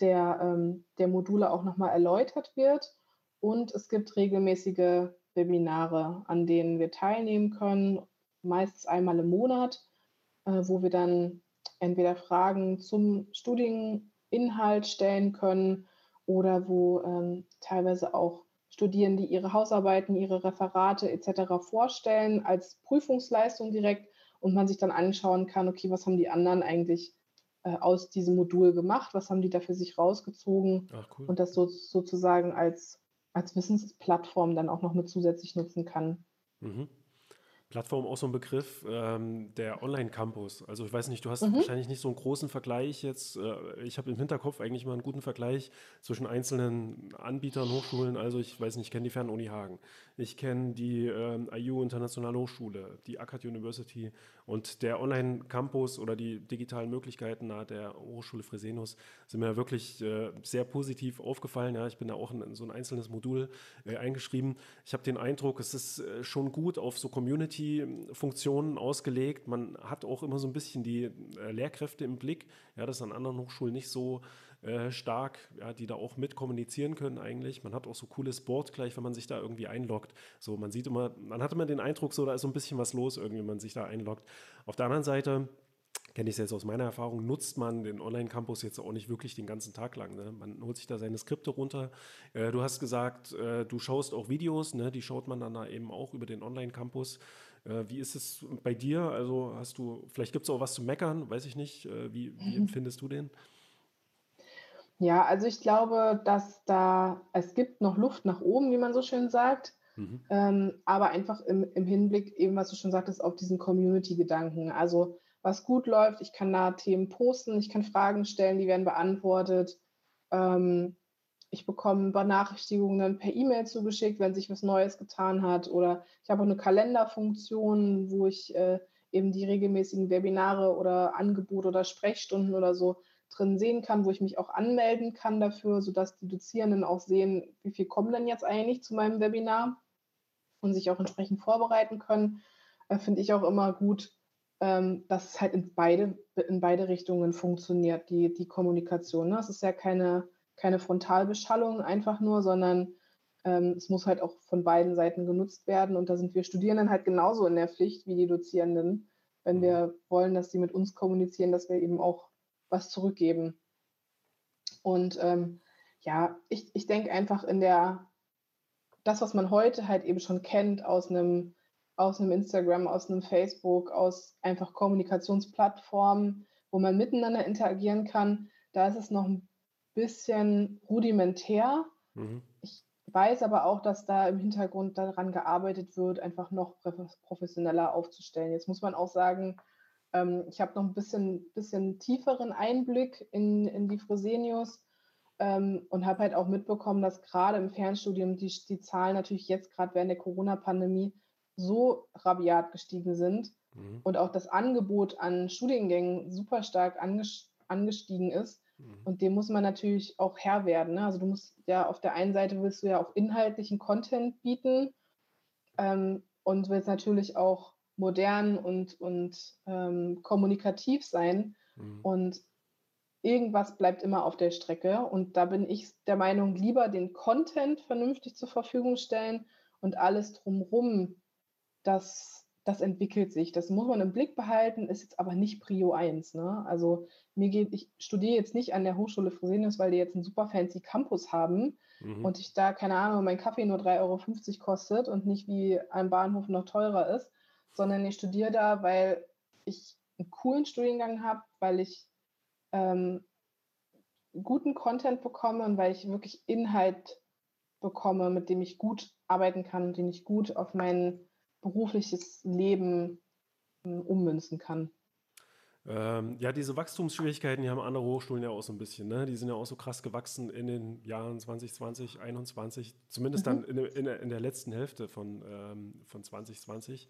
der, ähm, der Module auch nochmal erläutert wird. Und es gibt regelmäßige Webinare, an denen wir teilnehmen können, meistens einmal im Monat, äh, wo wir dann entweder Fragen zum Studieninhalt stellen können oder wo ähm, teilweise auch Studierende ihre Hausarbeiten, ihre Referate etc. vorstellen als Prüfungsleistung direkt und man sich dann anschauen kann, okay, was haben die anderen eigentlich äh, aus diesem Modul gemacht, was haben die da für sich rausgezogen Ach, cool. und das so, sozusagen als, als Wissensplattform dann auch noch mit zusätzlich nutzen kann. Mhm. Plattform auch so ein Begriff, ähm, der Online-Campus. Also ich weiß nicht, du hast mhm. wahrscheinlich nicht so einen großen Vergleich jetzt. Äh, ich habe im Hinterkopf eigentlich mal einen guten Vergleich zwischen einzelnen Anbietern, Hochschulen. Also ich weiß nicht, ich kenne die Fernuni Hagen. Ich kenne die ähm, IU Internationale Hochschule, die ACAD University und der Online-Campus oder die digitalen Möglichkeiten nahe der Hochschule Fresenius sind mir wirklich äh, sehr positiv aufgefallen. Ja, ich bin da auch in, in so ein einzelnes Modul äh, eingeschrieben. Ich habe den Eindruck, es ist äh, schon gut auf so Community-Funktionen ausgelegt. Man hat auch immer so ein bisschen die äh, Lehrkräfte im Blick. Ja, das ist an anderen Hochschulen nicht so äh, stark, ja, die da auch mit kommunizieren können eigentlich. Man hat auch so cooles Board gleich, wenn man sich da irgendwie einloggt. So, man sieht immer, man hat immer den Eindruck, so da ist so ein bisschen was los irgendwie, wenn man sich da einloggt. Auf der anderen Seite kenne ich es jetzt aus meiner Erfahrung, nutzt man den Online-Campus jetzt auch nicht wirklich den ganzen Tag lang. Ne? Man holt sich da seine Skripte runter. Äh, du hast gesagt, äh, du schaust auch Videos, ne? die schaut man dann da eben auch über den Online-Campus. Äh, wie ist es bei dir? Also hast du, vielleicht gibt es auch was zu meckern, weiß ich nicht. Äh, wie, wie mhm. empfindest du den? Ja, also ich glaube, dass da, es gibt noch Luft nach oben, wie man so schön sagt. Mhm. Ähm, aber einfach im, im Hinblick, eben was du schon sagtest, auf diesen Community-Gedanken. Also was gut läuft, ich kann da Themen posten, ich kann Fragen stellen, die werden beantwortet. Ähm, ich bekomme Benachrichtigungen per E-Mail zugeschickt, wenn sich was Neues getan hat. Oder ich habe auch eine Kalenderfunktion, wo ich äh, eben die regelmäßigen Webinare oder Angebote oder Sprechstunden oder so drin sehen kann, wo ich mich auch anmelden kann dafür, sodass die Dozierenden auch sehen, wie viel kommen denn jetzt eigentlich zu meinem Webinar und sich auch entsprechend vorbereiten können. Äh, Finde ich auch immer gut, ähm, dass es halt in beide, in beide Richtungen funktioniert, die, die Kommunikation. Ne? Es ist ja keine, keine Frontalbeschallung einfach nur, sondern ähm, es muss halt auch von beiden Seiten genutzt werden. Und da sind wir Studierenden halt genauso in der Pflicht wie die Dozierenden, wenn mhm. wir wollen, dass sie mit uns kommunizieren, dass wir eben auch was zurückgeben. Und ähm, ja, ich, ich denke einfach in der, das, was man heute halt eben schon kennt aus einem, aus einem Instagram, aus einem Facebook, aus einfach Kommunikationsplattformen, wo man miteinander interagieren kann, da ist es noch ein bisschen rudimentär. Mhm. Ich weiß aber auch, dass da im Hintergrund daran gearbeitet wird, einfach noch professioneller aufzustellen. Jetzt muss man auch sagen, ähm, ich habe noch ein bisschen, bisschen tieferen Einblick in, in die Fresenius ähm, und habe halt auch mitbekommen, dass gerade im Fernstudium die, die Zahlen natürlich jetzt gerade während der Corona-Pandemie so rabiat gestiegen sind mhm. und auch das Angebot an Studiengängen super stark angestiegen ist. Mhm. Und dem muss man natürlich auch Herr werden. Ne? Also du musst ja auf der einen Seite willst du ja auch inhaltlichen Content bieten ähm, und willst natürlich auch modern und, und ähm, kommunikativ sein. Mhm. Und irgendwas bleibt immer auf der Strecke. Und da bin ich der Meinung, lieber den Content vernünftig zur Verfügung stellen und alles drumherum, das, das entwickelt sich. Das muss man im Blick behalten, ist jetzt aber nicht Prio 1. Ne? Also mir geht, ich studiere jetzt nicht an der Hochschule Fresenius, weil die jetzt einen super fancy Campus haben mhm. und ich da, keine Ahnung, mein Kaffee nur 3,50 Euro kostet und nicht wie ein Bahnhof noch teurer ist, sondern ich studiere da, weil ich einen coolen Studiengang habe, weil ich ähm, guten Content bekomme und weil ich wirklich Inhalt bekomme, mit dem ich gut arbeiten kann und den ich gut auf mein berufliches Leben ähm, ummünzen kann. Ähm, ja, diese Wachstumsschwierigkeiten, die haben andere Hochschulen ja auch so ein bisschen. Ne? Die sind ja auch so krass gewachsen in den Jahren 2020, 2021, zumindest mhm. dann in, in, in, der letzten Hälfte von, ähm, von 2020.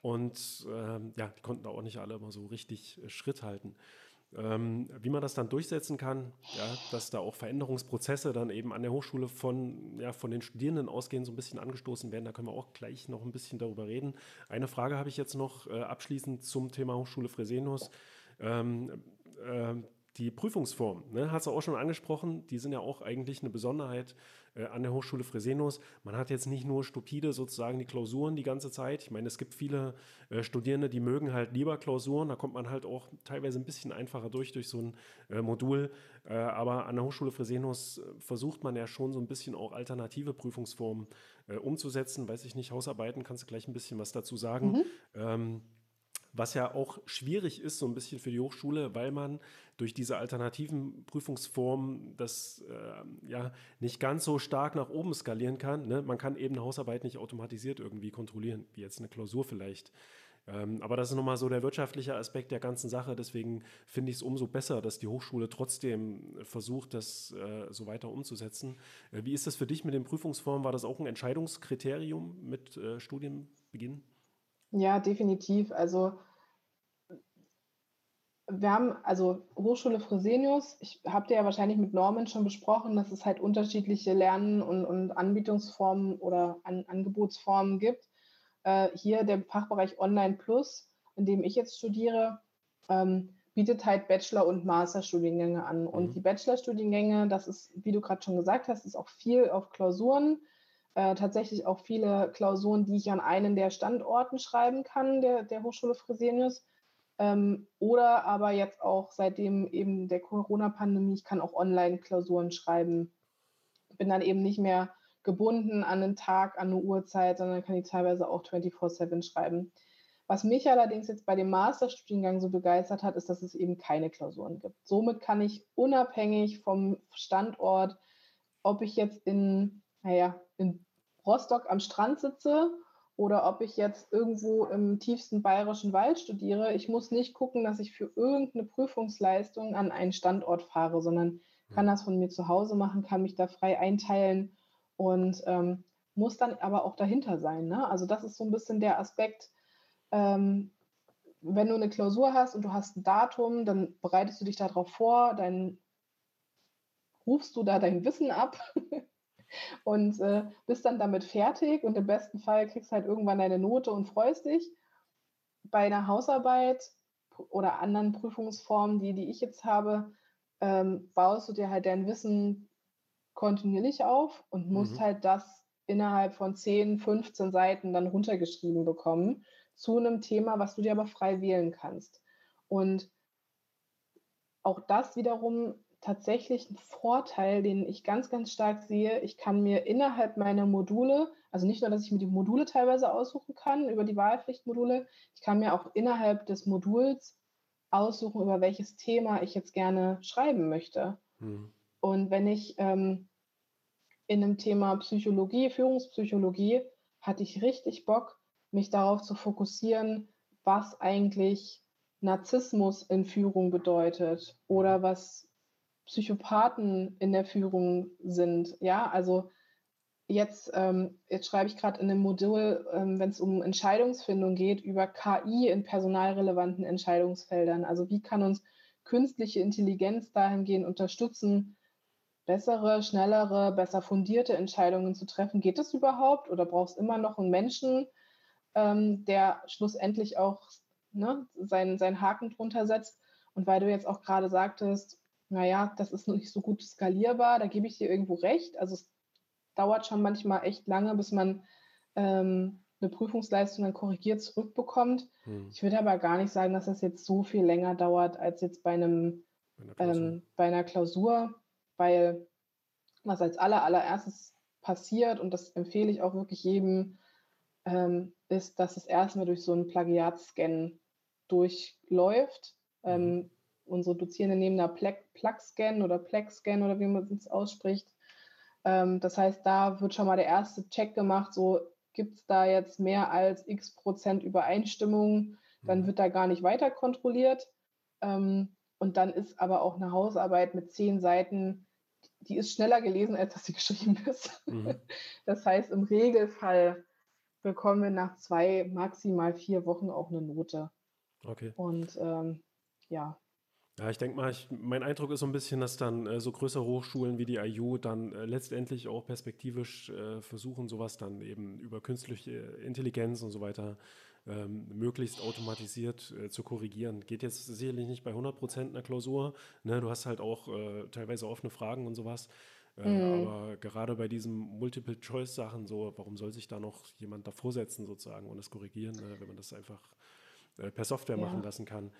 Und ähm, ja, die konnten da auch nicht alle immer so richtig äh, Schritt halten. Ähm, wie man das dann durchsetzen kann, ja, dass da auch Veränderungsprozesse dann eben an der Hochschule von, ja, von den Studierenden ausgehen, so ein bisschen angestoßen werden. Da können wir auch gleich noch ein bisschen darüber reden. Eine Frage habe ich jetzt noch äh, abschließend zum Thema Hochschule Fresenius. Ähm, äh, die Prüfungsform, ne, hast du auch schon angesprochen, die sind ja auch eigentlich eine Besonderheit an der Hochschule Fresenius. Man hat jetzt nicht nur stupide sozusagen die Klausuren die ganze Zeit. Ich meine, es gibt viele äh, Studierende, die mögen halt lieber Klausuren. Da kommt man halt auch teilweise ein bisschen einfacher durch, durch so ein äh, Modul. Äh, aber an der Hochschule Fresenius äh, versucht man ja schon so ein bisschen auch alternative Prüfungsformen äh, umzusetzen. Weiß ich nicht, Hausarbeiten, kannst du gleich ein bisschen was dazu sagen. Mhm. Ähm, was ja auch schwierig ist, so ein bisschen für die Hochschule, weil man durch diese alternativen Prüfungsformen das äh, ja nicht ganz so stark nach oben skalieren kann. Ne? Man kann eben eine Hausarbeit nicht automatisiert irgendwie kontrollieren, wie jetzt eine Klausur vielleicht. Ähm, aber das ist nochmal so der wirtschaftliche Aspekt der ganzen Sache. Deswegen finde ich es umso besser, dass die Hochschule trotzdem versucht, das äh, so weiter umzusetzen. Äh, wie ist das für dich mit den Prüfungsformen? War das auch ein Entscheidungskriterium mit äh, Studienbeginn? Ja, definitiv. Also wir haben, also Hochschule Fresenius, ich habe dir ja wahrscheinlich mit Norman schon besprochen, dass es halt unterschiedliche Lernen- und, und Anbietungsformen oder An Angebotsformen gibt. Äh, hier der Fachbereich Online Plus, in dem ich jetzt studiere, ähm, bietet halt Bachelor- und Masterstudiengänge an. Mhm. Und die Bachelorstudiengänge, das ist, wie du gerade schon gesagt hast, ist auch viel auf Klausuren. Äh, tatsächlich auch viele Klausuren, die ich an einen der Standorten schreiben kann, der, der Hochschule Fresenius. Ähm, oder aber jetzt auch seitdem eben der Corona-Pandemie, ich kann auch Online-Klausuren schreiben. Bin dann eben nicht mehr gebunden an einen Tag, an eine Uhrzeit, sondern kann ich teilweise auch 24-7 schreiben. Was mich allerdings jetzt bei dem Masterstudiengang so begeistert hat, ist, dass es eben keine Klausuren gibt. Somit kann ich unabhängig vom Standort, ob ich jetzt in, naja, in Rostock am Strand sitze oder ob ich jetzt irgendwo im tiefsten bayerischen Wald studiere. Ich muss nicht gucken, dass ich für irgendeine Prüfungsleistung an einen Standort fahre, sondern kann das von mir zu Hause machen, kann mich da frei einteilen und ähm, muss dann aber auch dahinter sein. Ne? Also das ist so ein bisschen der Aspekt, ähm, wenn du eine Klausur hast und du hast ein Datum, dann bereitest du dich darauf vor, dann rufst du da dein Wissen ab und äh, bist dann damit fertig und im besten Fall kriegst halt irgendwann deine Note und freust dich. Bei einer Hausarbeit oder anderen Prüfungsformen, die, die ich jetzt habe, ähm, baust du dir halt dein Wissen kontinuierlich auf und musst mhm. halt das innerhalb von 10, 15 Seiten dann runtergeschrieben bekommen zu einem Thema, was du dir aber frei wählen kannst. Und auch das wiederum tatsächlich ein Vorteil, den ich ganz, ganz stark sehe. Ich kann mir innerhalb meiner Module, also nicht nur, dass ich mir die Module teilweise aussuchen kann über die Wahlpflichtmodule, ich kann mir auch innerhalb des Moduls aussuchen, über welches Thema ich jetzt gerne schreiben möchte. Hm. Und wenn ich ähm, in einem Thema Psychologie, Führungspsychologie, hatte ich richtig Bock, mich darauf zu fokussieren, was eigentlich Narzissmus in Führung bedeutet oder was Psychopathen in der Führung sind. Ja, also jetzt, ähm, jetzt schreibe ich gerade in einem Modul, ähm, wenn es um Entscheidungsfindung geht, über KI in personalrelevanten Entscheidungsfeldern. Also wie kann uns künstliche Intelligenz dahingehend unterstützen, bessere, schnellere, besser fundierte Entscheidungen zu treffen? Geht das überhaupt oder brauchst immer noch einen Menschen, ähm, der schlussendlich auch ne, seinen, seinen Haken drunter setzt? Und weil du jetzt auch gerade sagtest, naja, das ist noch nicht so gut skalierbar, da gebe ich dir irgendwo recht. Also es dauert schon manchmal echt lange, bis man ähm, eine Prüfungsleistung dann korrigiert zurückbekommt. Hm. Ich würde aber gar nicht sagen, dass das jetzt so viel länger dauert als jetzt bei einem bei einer Klausur, ähm, bei einer Klausur weil was als aller, allererstes passiert, und das empfehle ich auch wirklich jedem, ähm, ist, dass es erstmal durch so einen Plagiatscan durchläuft. Mhm. Ähm, unsere Dozierenden nehmen da Plug-Scan oder Plex-Scan oder wie man es ausspricht. Ähm, das heißt, da wird schon mal der erste Check gemacht, so gibt es da jetzt mehr als x Prozent Übereinstimmung, dann mhm. wird da gar nicht weiter kontrolliert. Ähm, und dann ist aber auch eine Hausarbeit mit zehn Seiten, die ist schneller gelesen, als dass sie geschrieben ist. Mhm. Das heißt, im Regelfall bekommen wir nach zwei, maximal vier Wochen auch eine Note. Okay. Und ähm, ja, Ja, ich denke mal, ich, mein Eindruck ist so ein bisschen, dass dann äh, so größere Hochschulen wie die IU dann äh, letztendlich auch perspektivisch äh, versuchen, sowas dann eben über künstliche Intelligenz und so weiter ähm, möglichst automatisiert äh, zu korrigieren. Geht jetzt sicherlich nicht bei 100 Prozent einer Klausur. Ne? Du hast halt auch äh, teilweise offene Fragen und sowas. Äh, mhm. Aber gerade bei diesen Multiple-Choice-Sachen, so, warum soll sich da noch jemand davor setzen sozusagen und das korrigieren, ne? wenn man das einfach per Software ja. machen lassen kann?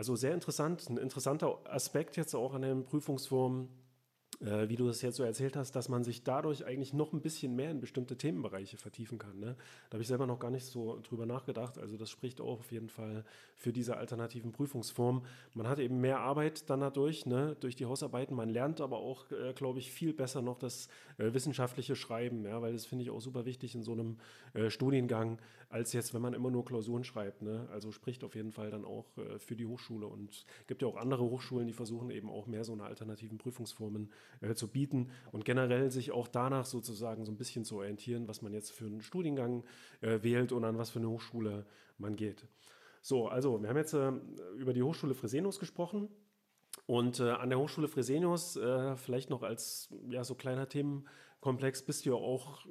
Also sehr interessant, ein interessanter Aspekt jetzt auch an den Prüfungsformen, äh, wie du das jetzt so erzählt hast, dass man sich dadurch eigentlich noch ein bisschen mehr in bestimmte Themenbereiche vertiefen kann. Ne? Da habe ich selber noch gar nicht so drüber nachgedacht. Also das spricht auch auf jeden Fall für diese alternativen Prüfungsformen. Man hat eben mehr Arbeit dann dadurch, ne? durch die Hausarbeiten. Man lernt aber auch, äh, glaube ich, viel besser noch das äh, wissenschaftliche Schreiben, ja? weil das finde ich auch super wichtig in so einem äh, Studiengang, als jetzt, wenn man immer nur Klausuren schreibt. Ne? Also spricht auf jeden Fall dann auch äh, für die Hochschule. Und es gibt ja auch andere Hochschulen, die versuchen eben auch mehr so eine alternativen Prüfungsformen äh, zu bieten und generell sich auch danach sozusagen so ein bisschen zu orientieren, was man jetzt für einen Studiengang äh, wählt und an was für eine Hochschule man geht. So, also wir haben jetzt äh, über die Hochschule Fresenius gesprochen. Und äh, an der Hochschule Fresenius, äh, vielleicht noch als ja, so kleiner Themenkomplex, bist du ja auch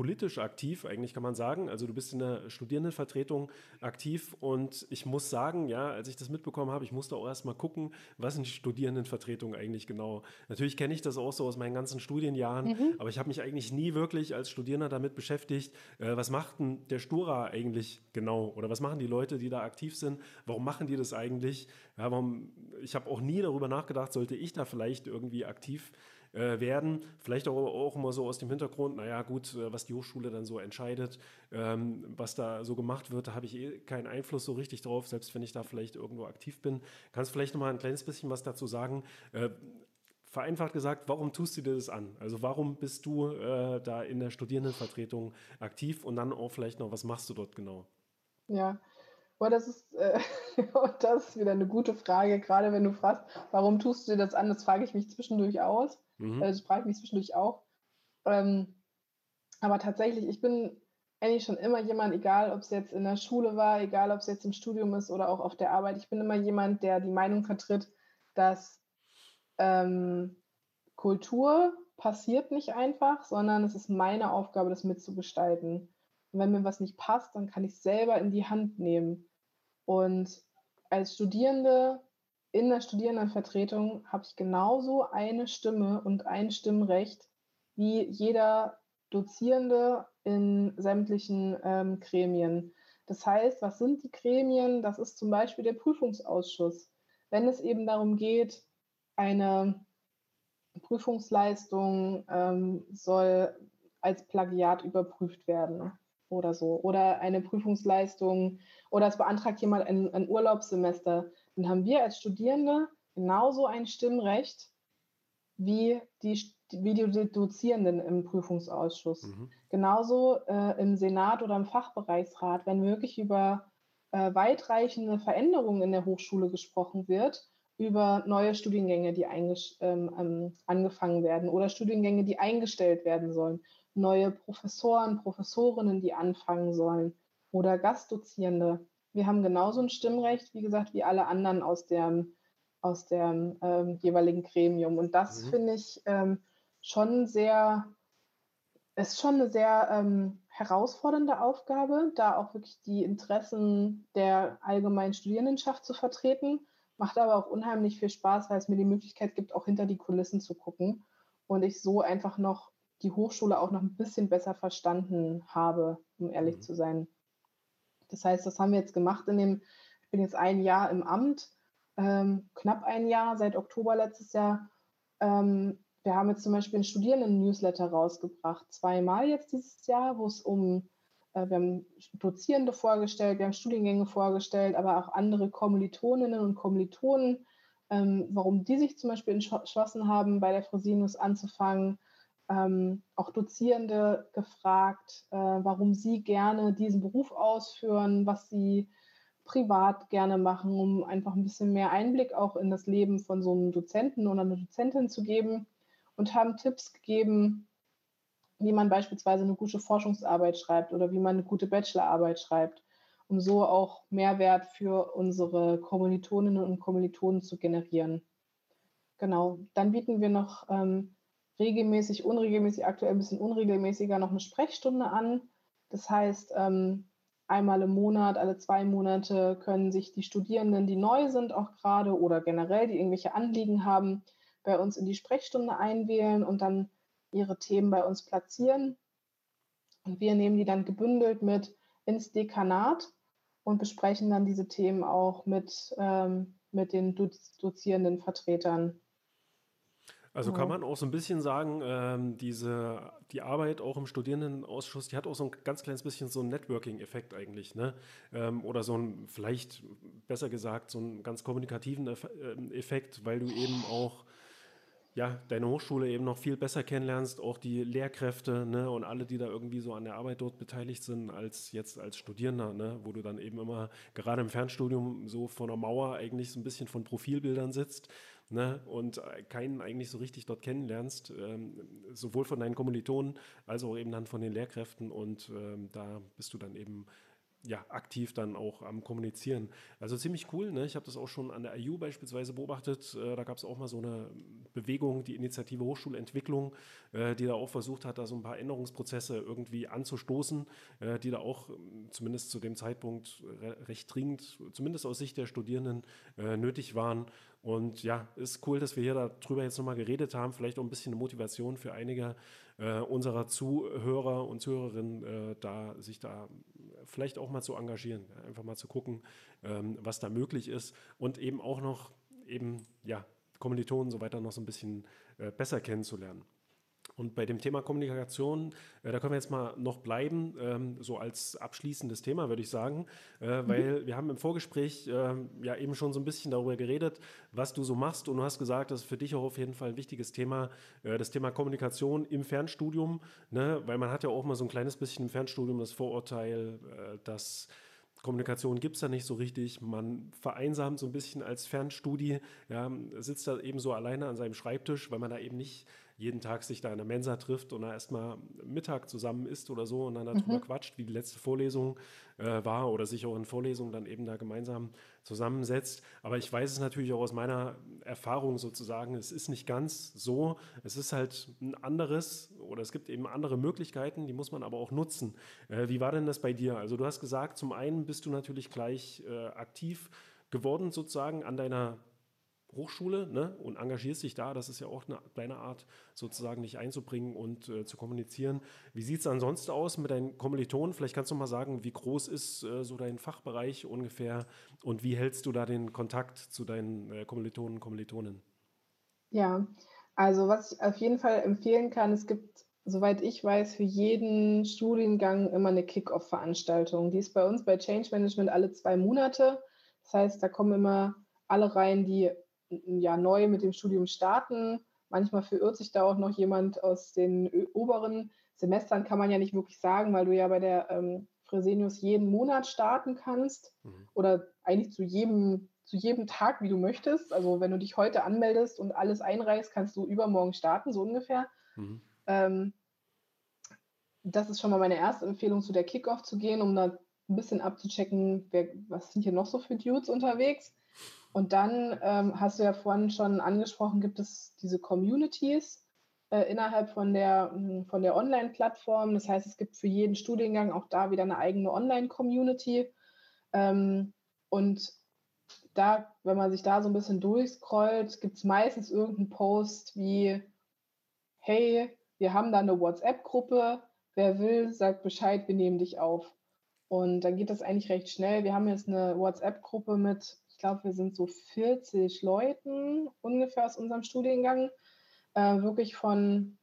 politisch aktiv, eigentlich kann man sagen. Also du bist in der Studierendenvertretung aktiv und ich muss sagen, ja, als ich das mitbekommen habe, ich musste auch erst mal gucken, was sind die Studierendenvertretung eigentlich genau. Natürlich kenne ich das auch so aus meinen ganzen Studienjahren, mhm. aber ich habe mich eigentlich nie wirklich als Studierender damit beschäftigt, äh, was macht denn der Stura eigentlich genau oder was machen die Leute, die da aktiv sind, warum machen die das eigentlich? Ja, warum, ich habe auch nie darüber nachgedacht, sollte ich da vielleicht irgendwie aktiv äh, werden. Vielleicht auch, auch immer so aus dem Hintergrund, naja gut, äh, was die Hochschule dann so entscheidet, ähm, was da so gemacht wird, da habe ich eh keinen Einfluss so richtig drauf, selbst wenn ich da vielleicht irgendwo aktiv bin. Kannst du vielleicht noch mal ein kleines bisschen was dazu sagen? Äh, vereinfacht gesagt, warum tust du dir das an? Also warum bist du äh, da in der Studierendenvertretung aktiv und dann auch vielleicht noch, was machst du dort genau? Ja, Boah, das ist, äh, das ist wieder eine gute Frage, gerade wenn du fragst, warum tust du dir das an? Das frage ich mich zwischendurch aus. Mhm. Das frage ich mich zwischendurch auch. Ähm, aber tatsächlich, ich bin eigentlich schon immer jemand, egal ob es jetzt in der Schule war, egal ob es jetzt im Studium ist oder auch auf der Arbeit, ich bin immer jemand, der die Meinung vertritt, dass ähm, Kultur passiert nicht einfach, sondern es ist meine Aufgabe, das mitzugestalten. Und wenn mir was nicht passt, dann kann ich es selber in die Hand nehmen. Und als Studierende in der Studierendenvertretung habe ich genauso eine Stimme und ein Stimmrecht wie jeder Dozierende in sämtlichen ähm, Gremien. Das heißt, was sind die Gremien? Das ist zum Beispiel der Prüfungsausschuss. Wenn es eben darum geht, eine Prüfungsleistung ähm, soll als Plagiat überprüft werden oder so. Oder eine Prüfungsleistung oder es beantragt jemand ein, ein Urlaubssemester dann haben wir als Studierende genauso ein Stimmrecht wie die, wie die Dozierenden im Prüfungsausschuss. Mhm. Genauso äh, im Senat oder im Fachbereichsrat, wenn wirklich über äh, weitreichende Veränderungen in der Hochschule gesprochen wird, über neue Studiengänge, die ähm, ähm, angefangen werden oder Studiengänge, die eingestellt werden sollen, neue Professoren, Professorinnen, die anfangen sollen oder Gastdozierende. Wir haben genauso ein Stimmrecht, wie gesagt, wie alle anderen aus dem, aus dem ähm, jeweiligen Gremium. Und das mhm. finde ich ähm, schon sehr, ist schon eine sehr ähm, herausfordernde Aufgabe, da auch wirklich die Interessen der allgemeinen Studierendenschaft zu vertreten. Macht aber auch unheimlich viel Spaß, weil es mir die Möglichkeit gibt, auch hinter die Kulissen zu gucken und ich so einfach noch die Hochschule auch noch ein bisschen besser verstanden habe, um ehrlich mhm. zu sein. Das heißt, das haben wir jetzt gemacht in dem, ich bin jetzt ein Jahr im Amt, ähm, knapp ein Jahr, seit Oktober letztes Jahr. Ähm, wir haben jetzt zum Beispiel einen Studierenden-Newsletter rausgebracht, zweimal jetzt dieses Jahr, wo es um, äh, wir haben Dozierende vorgestellt, wir haben Studiengänge vorgestellt, aber auch andere Kommilitoninnen und Kommilitonen, ähm, warum die sich zum Beispiel entschlossen haben, bei der Fresenius anzufangen, ähm, auch Dozierende gefragt, äh, warum sie gerne diesen Beruf ausführen, was sie privat gerne machen, um einfach ein bisschen mehr Einblick auch in das Leben von so einem Dozenten oder einer Dozentin zu geben und haben Tipps gegeben, wie man beispielsweise eine gute Forschungsarbeit schreibt oder wie man eine gute Bachelorarbeit schreibt. um so auch Mehrwert für unsere Kommilitoninnen und Kommilitonen zu generieren. Genau, dann bieten wir noch ähm, regelmäßig, unregelmäßig, aktuell ein bisschen unregelmäßiger noch eine Sprechstunde an. Das heißt, ähm, einmal im Monat, alle zwei Monate können sich die Studierenden, die neu sind, auch gerade oder generell, die irgendwelche Anliegen haben, bei uns in die Sprechstunde einwählen und dann ihre Themen bei uns platzieren. Und wir nehmen die dann gebündelt mit ins Dekanat und besprechen dann diese Themen auch mit, ähm, mit den dozierenden Vertretern. Also kann man auch so ein bisschen sagen, ähm, diese, die Arbeit auch im Studierendenausschuss, die hat auch so ein ganz kleines bisschen so einen Networking-Effekt eigentlich, ne? Ähm, oder so ein, vielleicht besser gesagt, so einen ganz kommunikativen ähm, Effekt, weil du eben auch ja, deine Hochschule eben noch viel besser kennenlernst, auch die Lehrkräfte ne, und alle, die da irgendwie so an der Arbeit dort beteiligt sind, als jetzt als Studierender, ne, wo du dann eben immer gerade im Fernstudium so vor einer Mauer eigentlich so ein bisschen von Profilbildern sitzt ne, und äh, keinen eigentlich so richtig dort kennenlernst, ähm, sowohl von deinen Kommilitonen als auch eben dann von den Lehrkräften und ähm, da bist du dann eben ja, aktiv dann auch am Kommunizieren. Also ziemlich cool. Ne? Ich habe das auch schon an der IU beispielsweise beobachtet. Äh, da gab es auch mal so eine Bewegung, die Initiative Hochschulentwicklung, äh, die da auch versucht hat, da so ein paar Änderungsprozesse irgendwie anzustoßen, äh, die da auch ähm, zumindest zu dem Zeitpunkt re recht dringend, zumindest aus Sicht der Studierenden, äh, nötig waren. Und ja, ist cool, dass wir hier darüber jetzt nochmal geredet haben. Vielleicht auch ein bisschen eine Motivation für einige äh, unserer Zuhörer und Zuhörerinnen, äh, da sich da vielleicht auch mal zu engagieren, einfach mal zu gucken, ähm, was da möglich ist und eben auch noch eben ja Kommilitonen so weiter noch so ein bisschen äh, besser kennenzulernen. Und bei dem Thema Kommunikation, äh, da können wir jetzt mal noch bleiben, ähm, so als abschließendes Thema, würde ich sagen, äh, mhm. weil wir haben im Vorgespräch äh, ja eben schon so ein bisschen darüber geredet, was du so machst. Und du hast gesagt, das ist für dich auch auf jeden Fall ein wichtiges Thema, äh, das Thema Kommunikation im Fernstudium, ne? weil man hat ja auch mal so ein kleines bisschen im Fernstudium das Vorurteil, äh, dass Kommunikation gibt es da nicht so richtig. Man vereinsamt so ein bisschen als Fernstudie, ja, sitzt da eben so alleine an seinem Schreibtisch, weil man da eben nicht jeden Tag sich da in der Mensa trifft und da erstmal Mittag zusammen isst oder so und dann darüber mhm. quatscht, wie die letzte Vorlesung äh, war oder sich auch in Vorlesungen dann eben da gemeinsam zusammensetzt. Aber ich weiß es natürlich auch aus meiner Erfahrung sozusagen, es ist nicht ganz so. Es ist halt ein anderes oder es gibt eben andere Möglichkeiten, die muss man aber auch nutzen. Äh, wie war denn das bei dir? Also du hast gesagt, zum einen bist du natürlich gleich äh, aktiv geworden sozusagen an deiner Hochschule ne, und engagierst dich da. Das ist ja auch eine kleine Art, sozusagen dich einzubringen und äh, zu kommunizieren. Wie sieht es ansonsten aus mit deinen Kommilitonen? Vielleicht kannst du mal sagen, wie groß ist äh, so dein Fachbereich ungefähr und wie hältst du da den Kontakt zu deinen äh, Kommilitonen und Kommilitonen? Ja, also was ich auf jeden Fall empfehlen kann, es gibt, soweit ich weiß, für jeden Studiengang immer eine Kick-Off-Veranstaltung. Die ist bei uns bei Change Management alle zwei Monate. Das heißt, da kommen immer alle rein, die ja neu mit dem Studium starten. Manchmal verirrt sich da auch noch jemand aus den oberen Semestern, kann man ja nicht wirklich sagen, weil du ja bei der ähm, Fresenius jeden Monat starten kannst mhm. oder eigentlich zu jedem, zu jedem Tag, wie du möchtest. Also wenn du dich heute anmeldest und alles einreichst, kannst du übermorgen starten, so ungefähr. Mhm. Ähm, das ist schon mal meine erste Empfehlung, zu der Kickoff zu gehen, um da ein bisschen abzuchecken, wer, was sind hier noch so für Dudes unterwegs. Und dann ähm, hast du ja vorhin schon angesprochen, gibt es diese Communities äh, innerhalb von der, hm, von der Online-Plattform. Das heißt, es gibt für jeden Studiengang auch da wieder eine eigene Online-Community. Ähm, und da, wenn man sich da so ein bisschen durchscrollt, gibt es meistens irgendeinen Post wie, hey, wir haben da eine WhatsApp-Gruppe, wer will, sagt Bescheid, wir nehmen dich auf. Und dann geht das eigentlich recht schnell. Wir haben jetzt eine WhatsApp-Gruppe mit glaube, wir sind so 40 Leuten ungefähr aus unserem Studiengang. Äh, wirklich von,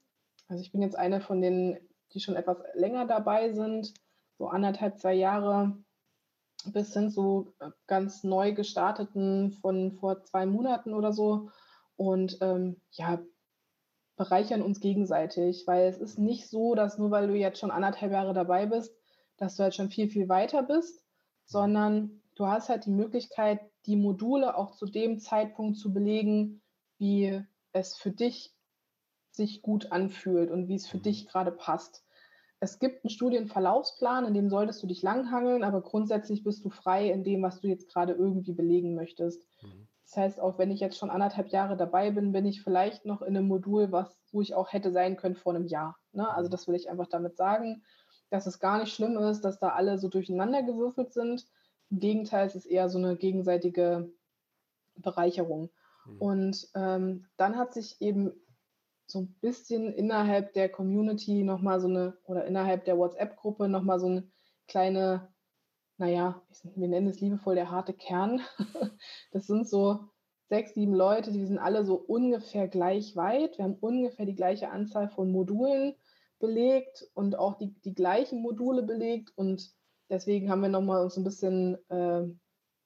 also ich bin jetzt eine von denen, die schon etwas länger dabei sind, so anderthalb, zwei Jahre, bis hin zu ganz neu gestarteten von vor zwei Monaten oder so. Und ähm, ja, bereichern uns gegenseitig, weil es ist nicht so, dass nur weil du jetzt schon anderthalb Jahre dabei bist, dass du halt schon viel, viel weiter bist, sondern du hast halt die Möglichkeit, die Module auch zu dem Zeitpunkt zu belegen, wie es für dich sich gut anfühlt und wie es für dich gerade passt. es gibt einen Studienverlaufsplan, in dem solltest du dich langhangeln, aber grundsätzlich bist du frei in dem, was du jetzt gerade irgendwie belegen möchtest. Mhm. Das heißt, auch wenn ich jetzt schon anderthalb Jahre dabei bin, bin ich vielleicht noch in einem Modul, was, wo ich auch hätte sein können vor einem Jahr. Ne? Also mhm. das will ich einfach damit sagen, dass es gar nicht schlimm ist, dass da alle so durcheinander gewürfelt sind. Im Gegenteil, es ist eher so eine gegenseitige Bereicherung. Mhm. Und ähm, dann hat sich eben so ein bisschen innerhalb der Community nochmal so eine, oder innerhalb der WhatsApp-Gruppe nochmal so eine kleine, naja, wir nennen es liebevoll der harte Kern. Das sind so sechs, sieben Leute, die sind alle so ungefähr gleich weit. Wir haben ungefähr die gleiche Anzahl von Modulen belegt und auch die, die gleichen Module belegt. Und deswegen haben wir nochmal uns ein bisschen, äh,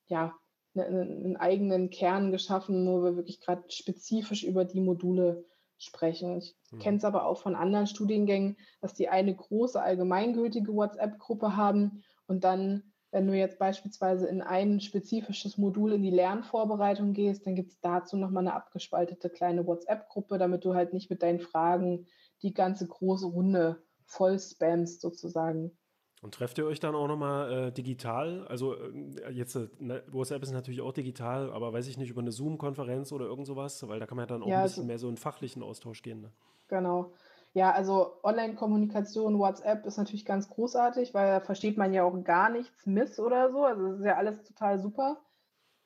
ja, einen, ne, einen eigenen Kern geschaffen, wo wir wirklich gerade spezifisch über die Module sprechen. Ich mhm. kenne es aber auch von anderen Studiengängen, dass die eine große allgemeingültige WhatsApp-Gruppe haben und dann, wenn du jetzt beispielsweise in ein spezifisches Modul in die Lernvorbereitung gehst, dann gibt es dazu nochmal eine abgespaltete kleine WhatsApp-Gruppe, damit du halt nicht mit deinen Fragen die ganze große Runde voll spammst sozusagen. Und trefft ihr euch dann auch nochmal äh, digital? Also äh, jetzt, äh, ne, WhatsApp ist natürlich auch digital, aber weiß ich nicht, über eine Zoom-Konferenz oder irgend sowas, weil da kann man ja dann auch ja, ein bisschen also, mehr so in fachlichen Austausch gehen. Ne? Genau. Ja, also Online-Kommunikation, WhatsApp ist natürlich ganz großartig, weil da versteht man ja auch gar nichts miss oder so. Also das ist ja alles total super.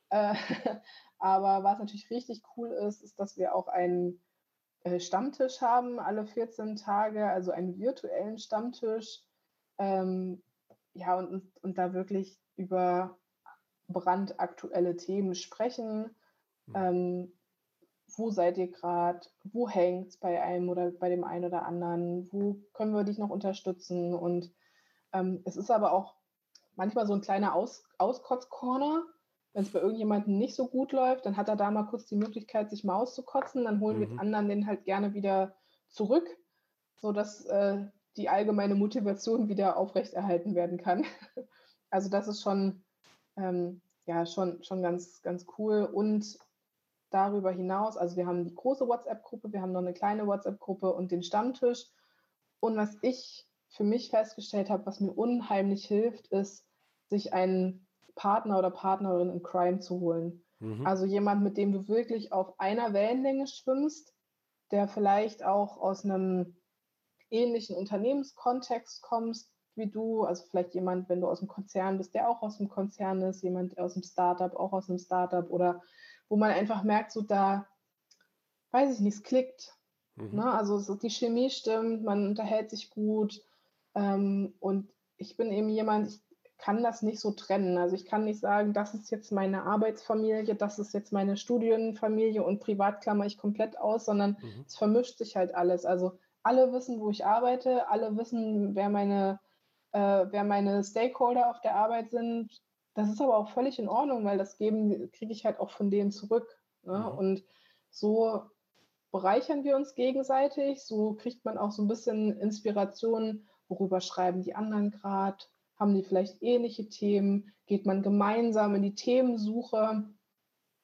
Äh, aber was natürlich richtig cool ist, ist, dass wir auch einen äh, Stammtisch haben, alle 14 Tage, also einen virtuellen Stammtisch ähm, ja, und, und da wirklich über brandaktuelle Themen sprechen. Mhm. Ähm, wo seid ihr gerade? Wo hängt es bei einem oder bei dem einen oder anderen? Wo können wir dich noch unterstützen? Und ähm, es ist aber auch manchmal so ein kleiner Aus Auskotz-Corner. Wenn es bei irgendjemandem nicht so gut läuft, dann hat er da mal kurz die Möglichkeit, sich mal auszukotzen. Dann holen mhm. wir anderen den halt gerne wieder zurück, sodass äh, die allgemeine Motivation wieder aufrechterhalten werden kann. Also das ist schon, ähm, ja, schon, schon ganz, ganz cool. Und darüber hinaus, also wir haben die große WhatsApp-Gruppe, wir haben noch eine kleine WhatsApp-Gruppe und den Stammtisch. Und was ich für mich festgestellt habe, was mir unheimlich hilft, ist, sich einen Partner oder Partnerin in Crime zu holen. Mhm. Also jemand, mit dem du wirklich auf einer Wellenlänge schwimmst, der vielleicht auch aus einem ähnlichen Unternehmenskontext kommst wie du, also vielleicht jemand, wenn du aus dem Konzern bist, der auch aus dem Konzern ist, jemand aus dem Startup, auch aus einem Startup oder wo man einfach merkt, so da, weiß ich nicht, es klickt. Mhm. Ne? Also so die Chemie stimmt, man unterhält sich gut ähm, und ich bin eben jemand, ich kann das nicht so trennen. Also ich kann nicht sagen, das ist jetzt meine Arbeitsfamilie, das ist jetzt meine Studienfamilie und privat klammer ich komplett aus, sondern mhm. es vermischt sich halt alles. Also alle wissen, wo ich arbeite, alle wissen, wer meine, äh, wer meine Stakeholder auf der Arbeit sind. Das ist aber auch völlig in Ordnung, weil das geben kriege ich halt auch von denen zurück. Ne? Mhm. Und so bereichern wir uns gegenseitig, so kriegt man auch so ein bisschen Inspiration, worüber schreiben die anderen gerade, haben die vielleicht ähnliche Themen, geht man gemeinsam in die Themensuche.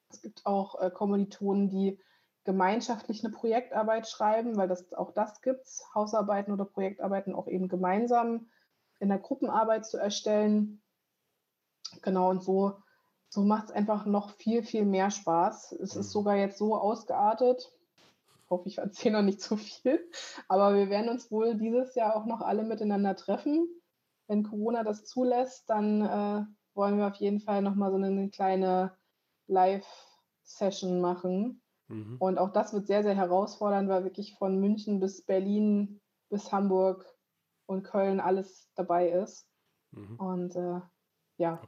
Es gibt auch äh, Kommilitonen, die gemeinschaftlich eine Projektarbeit schreiben, weil das auch das gibt Hausarbeiten oder Projektarbeiten auch eben gemeinsam in der Gruppenarbeit zu erstellen. Genau, und so, so macht es einfach noch viel, viel mehr Spaß. Es ist mhm. sogar jetzt so ausgeartet. Ich hoffe, ich erzähle noch nicht zu viel. Aber wir werden uns wohl dieses Jahr auch noch alle miteinander treffen. Wenn Corona das zulässt, dann äh, wollen wir auf jeden Fall nochmal so eine kleine Live-Session machen Mhm. Und auch das wird sehr, sehr herausfordernd, weil wirklich von München bis Berlin bis Hamburg und Köln alles dabei ist. Mhm. Und äh, ja.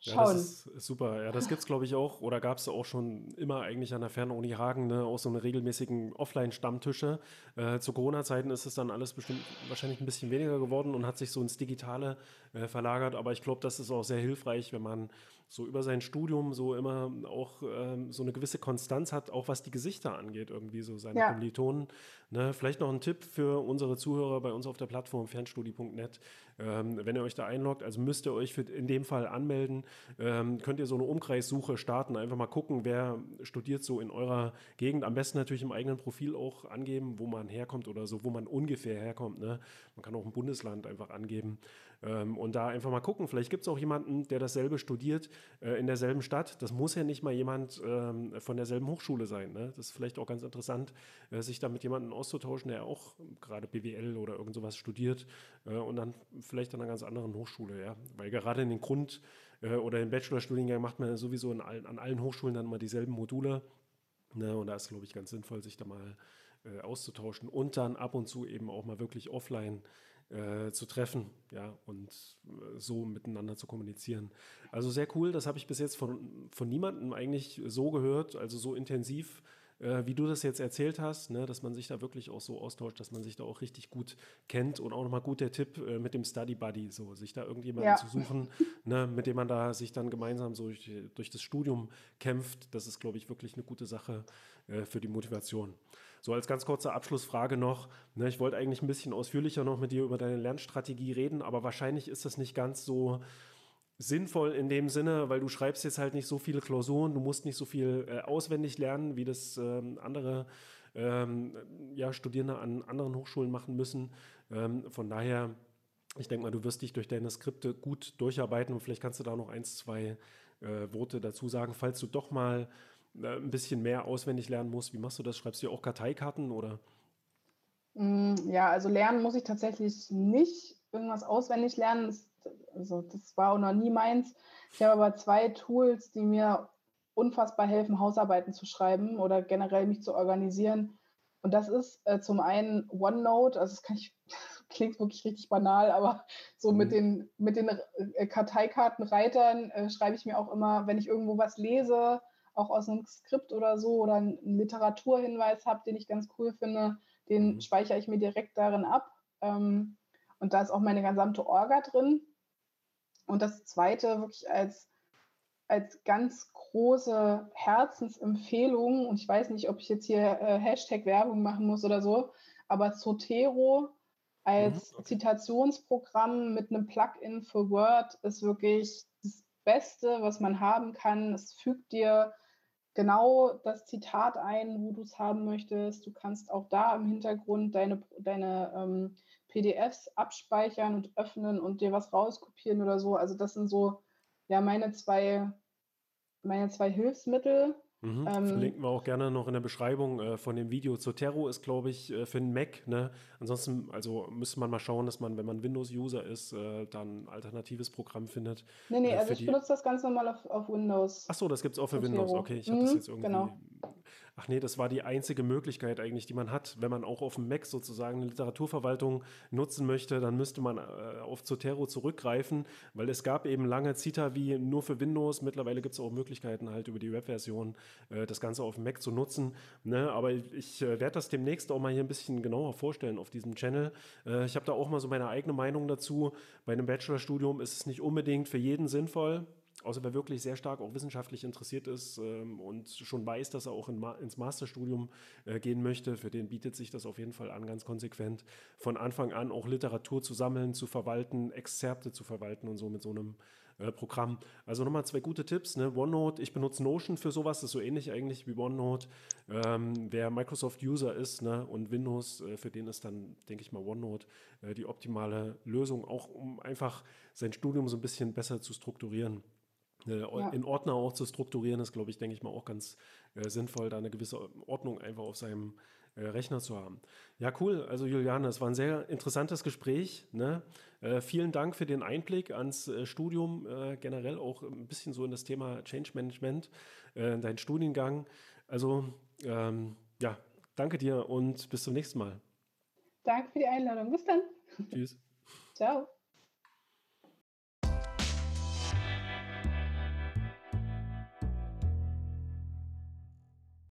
Schauen. Ja, das ist super. Ja, das gibt es, glaube ich, auch, oder gab es auch schon immer eigentlich an der Fernuni Hagen, ne, auch so eine regelmäßigen Offline-Stammtische. Äh, zu Corona-Zeiten ist es dann alles bestimmt wahrscheinlich ein bisschen weniger geworden und hat sich so ins Digitale äh, verlagert. Aber ich glaube, das ist auch sehr hilfreich, wenn man so über sein Studium so immer auch ähm, so eine gewisse Konstanz hat, auch was die Gesichter angeht, irgendwie so seine ja. Kommilitonen. Ne? Vielleicht noch ein Tipp für unsere Zuhörer bei uns auf der Plattform fernstudie.net. Ähm, wenn ihr euch da einloggt, also müsst ihr euch für in dem Fall anmelden, ähm, könnt ihr so eine Umkreissuche starten, einfach mal gucken, wer studiert so in eurer Gegend. Am besten natürlich im eigenen Profil auch angeben, wo man herkommt oder so, wo man ungefähr herkommt. Ne? Man kann auch ein Bundesland einfach angeben. Ähm, und da einfach mal gucken. Vielleicht gibt es auch jemanden, der dasselbe studiert äh, in derselben Stadt. Das muss ja nicht mal jemand ähm, von derselben Hochschule sein. Ne? Das ist vielleicht auch ganz interessant, äh, sich da mit jemandem auszutauschen, der auch gerade BWL oder irgend sowas studiert äh, und dann vielleicht an einer ganz anderen Hochschule. Ja? Weil gerade in den Grund- äh, oder den Bachelorstudiengang macht man sowieso allen, an allen Hochschulen dann mal dieselben Module. Ne? Und da ist, glaube ich, ganz sinnvoll, sich da mal äh, auszutauschen und dann ab und zu eben auch mal wirklich offline äh, zu treffen, ja, und äh, so miteinander zu kommunizieren. Also sehr cool, das habe ich bis jetzt von, von niemandem eigentlich so gehört, also so intensiv, äh, wie du das jetzt erzählt hast, ne, dass man sich da wirklich auch so austauscht, dass man sich da auch richtig gut kennt und auch nochmal gut der Tipp äh, mit dem Study Buddy, so sich da irgendjemanden ja. zu suchen, ne, mit dem man da sich dann gemeinsam so durch, durch das Studium kämpft, das ist, glaube ich, wirklich eine gute Sache äh, für die Motivation. So als ganz kurze Abschlussfrage noch. Ne, ich wollte eigentlich ein bisschen ausführlicher noch mit dir über deine Lernstrategie reden, aber wahrscheinlich ist das nicht ganz so sinnvoll in dem Sinne, weil du schreibst jetzt halt nicht so viele Klausuren, du musst nicht so viel äh, auswendig lernen, wie das ähm, andere ähm, ja, Studierende an anderen Hochschulen machen müssen. Ähm, von daher, ich denke mal, du wirst dich durch deine Skripte gut durcharbeiten und vielleicht kannst du da noch eins, zwei äh, Worte dazu sagen, falls du doch mal äh, ein bisschen mehr auswendig lernen musst. Wie machst du das? Schreibst du auch Karteikarten oder? Mm, ja, also lernen muss ich tatsächlich nicht. Irgendwas auswendig lernen, das, also das war auch noch nie meins. Ich habe aber zwei Tools, die mir unfassbar helfen, Hausarbeiten zu schreiben oder generell mich zu organisieren. Und das ist äh, zum einen OneNote, also das kann ich, klingt wirklich richtig banal, aber so mhm. mit den, mit den äh, Karteikartenreitern äh, schreibe ich mir auch immer, wenn ich irgendwo was lese, auch aus einem Skript oder so oder einen Literaturhinweis habe, den ich ganz cool finde, den mhm. speichere ich mir direkt darin ab. Ähm, und da ist auch meine gesamte Orga drin. Und das zweite wirklich als, als ganz große Herzensempfehlung, und ich weiß nicht, ob ich jetzt hier äh, Hashtag Werbung machen muss oder so, aber Zotero als mhm, okay. Zitationsprogramm mit einem Plugin für Word ist wirklich das Beste, was man haben kann. Es fügt dir genau das Zitat ein, wo du es haben möchtest. Du kannst auch da im Hintergrund deine, deine ähm, PDFs abspeichern und öffnen und dir was rauskopieren oder so. Also das sind so ja meine zwei, meine zwei Hilfsmittel, Mhm. Ähm, Verlinken wir auch gerne noch in der Beschreibung äh, von dem Video. Zotero ist, glaube ich, äh, für den Mac. Ne? Ansonsten, also müsste man mal schauen, dass man, wenn man Windows-User ist, äh, dann ein alternatives Programm findet. Nee, nee, äh, also ich benutze das ganz normal auf, auf Windows. Achso, das gibt es auch für Zotero. Windows. Okay, ich habe mhm, das jetzt irgendwie. Genau. Ach nee, das war die einzige Möglichkeit eigentlich, die man hat. Wenn man auch auf dem Mac sozusagen eine Literaturverwaltung nutzen möchte, dann müsste man äh, auf Zotero zurückgreifen, weil es gab eben lange Zita wie nur für Windows. Mittlerweile gibt es auch Möglichkeiten halt über die Webversion äh, das Ganze auf dem Mac zu nutzen. Ne? Aber ich äh, werde das demnächst auch mal hier ein bisschen genauer vorstellen auf diesem Channel. Äh, ich habe da auch mal so meine eigene Meinung dazu. Bei einem Bachelorstudium ist es nicht unbedingt für jeden sinnvoll. Außer wer wirklich sehr stark auch wissenschaftlich interessiert ist ähm, und schon weiß, dass er auch in Ma ins Masterstudium äh, gehen möchte, für den bietet sich das auf jeden Fall an, ganz konsequent von Anfang an auch Literatur zu sammeln, zu verwalten, Exzerpte zu verwalten und so mit so einem äh, Programm. Also nochmal zwei gute Tipps. Ne? OneNote, ich benutze Notion für sowas, das ist so ähnlich eigentlich wie OneNote. Ähm, wer Microsoft-User ist ne? und Windows, äh, für den ist dann, denke ich mal, OneNote äh, die optimale Lösung, auch um einfach sein Studium so ein bisschen besser zu strukturieren. Äh, ja. in Ordner auch zu strukturieren, ist, glaube ich, denke ich mal, auch ganz äh, sinnvoll, da eine gewisse Ordnung einfach auf seinem äh, Rechner zu haben. Ja, cool. Also Juliane, es war ein sehr interessantes Gespräch. Ne? Äh, vielen Dank für den Einblick ans äh, Studium, äh, generell auch ein bisschen so in das Thema Change Management, dein Studiengang. Also ähm, ja, danke dir und bis zum nächsten Mal. Danke für die Einladung. Bis dann. Tschüss. Ciao.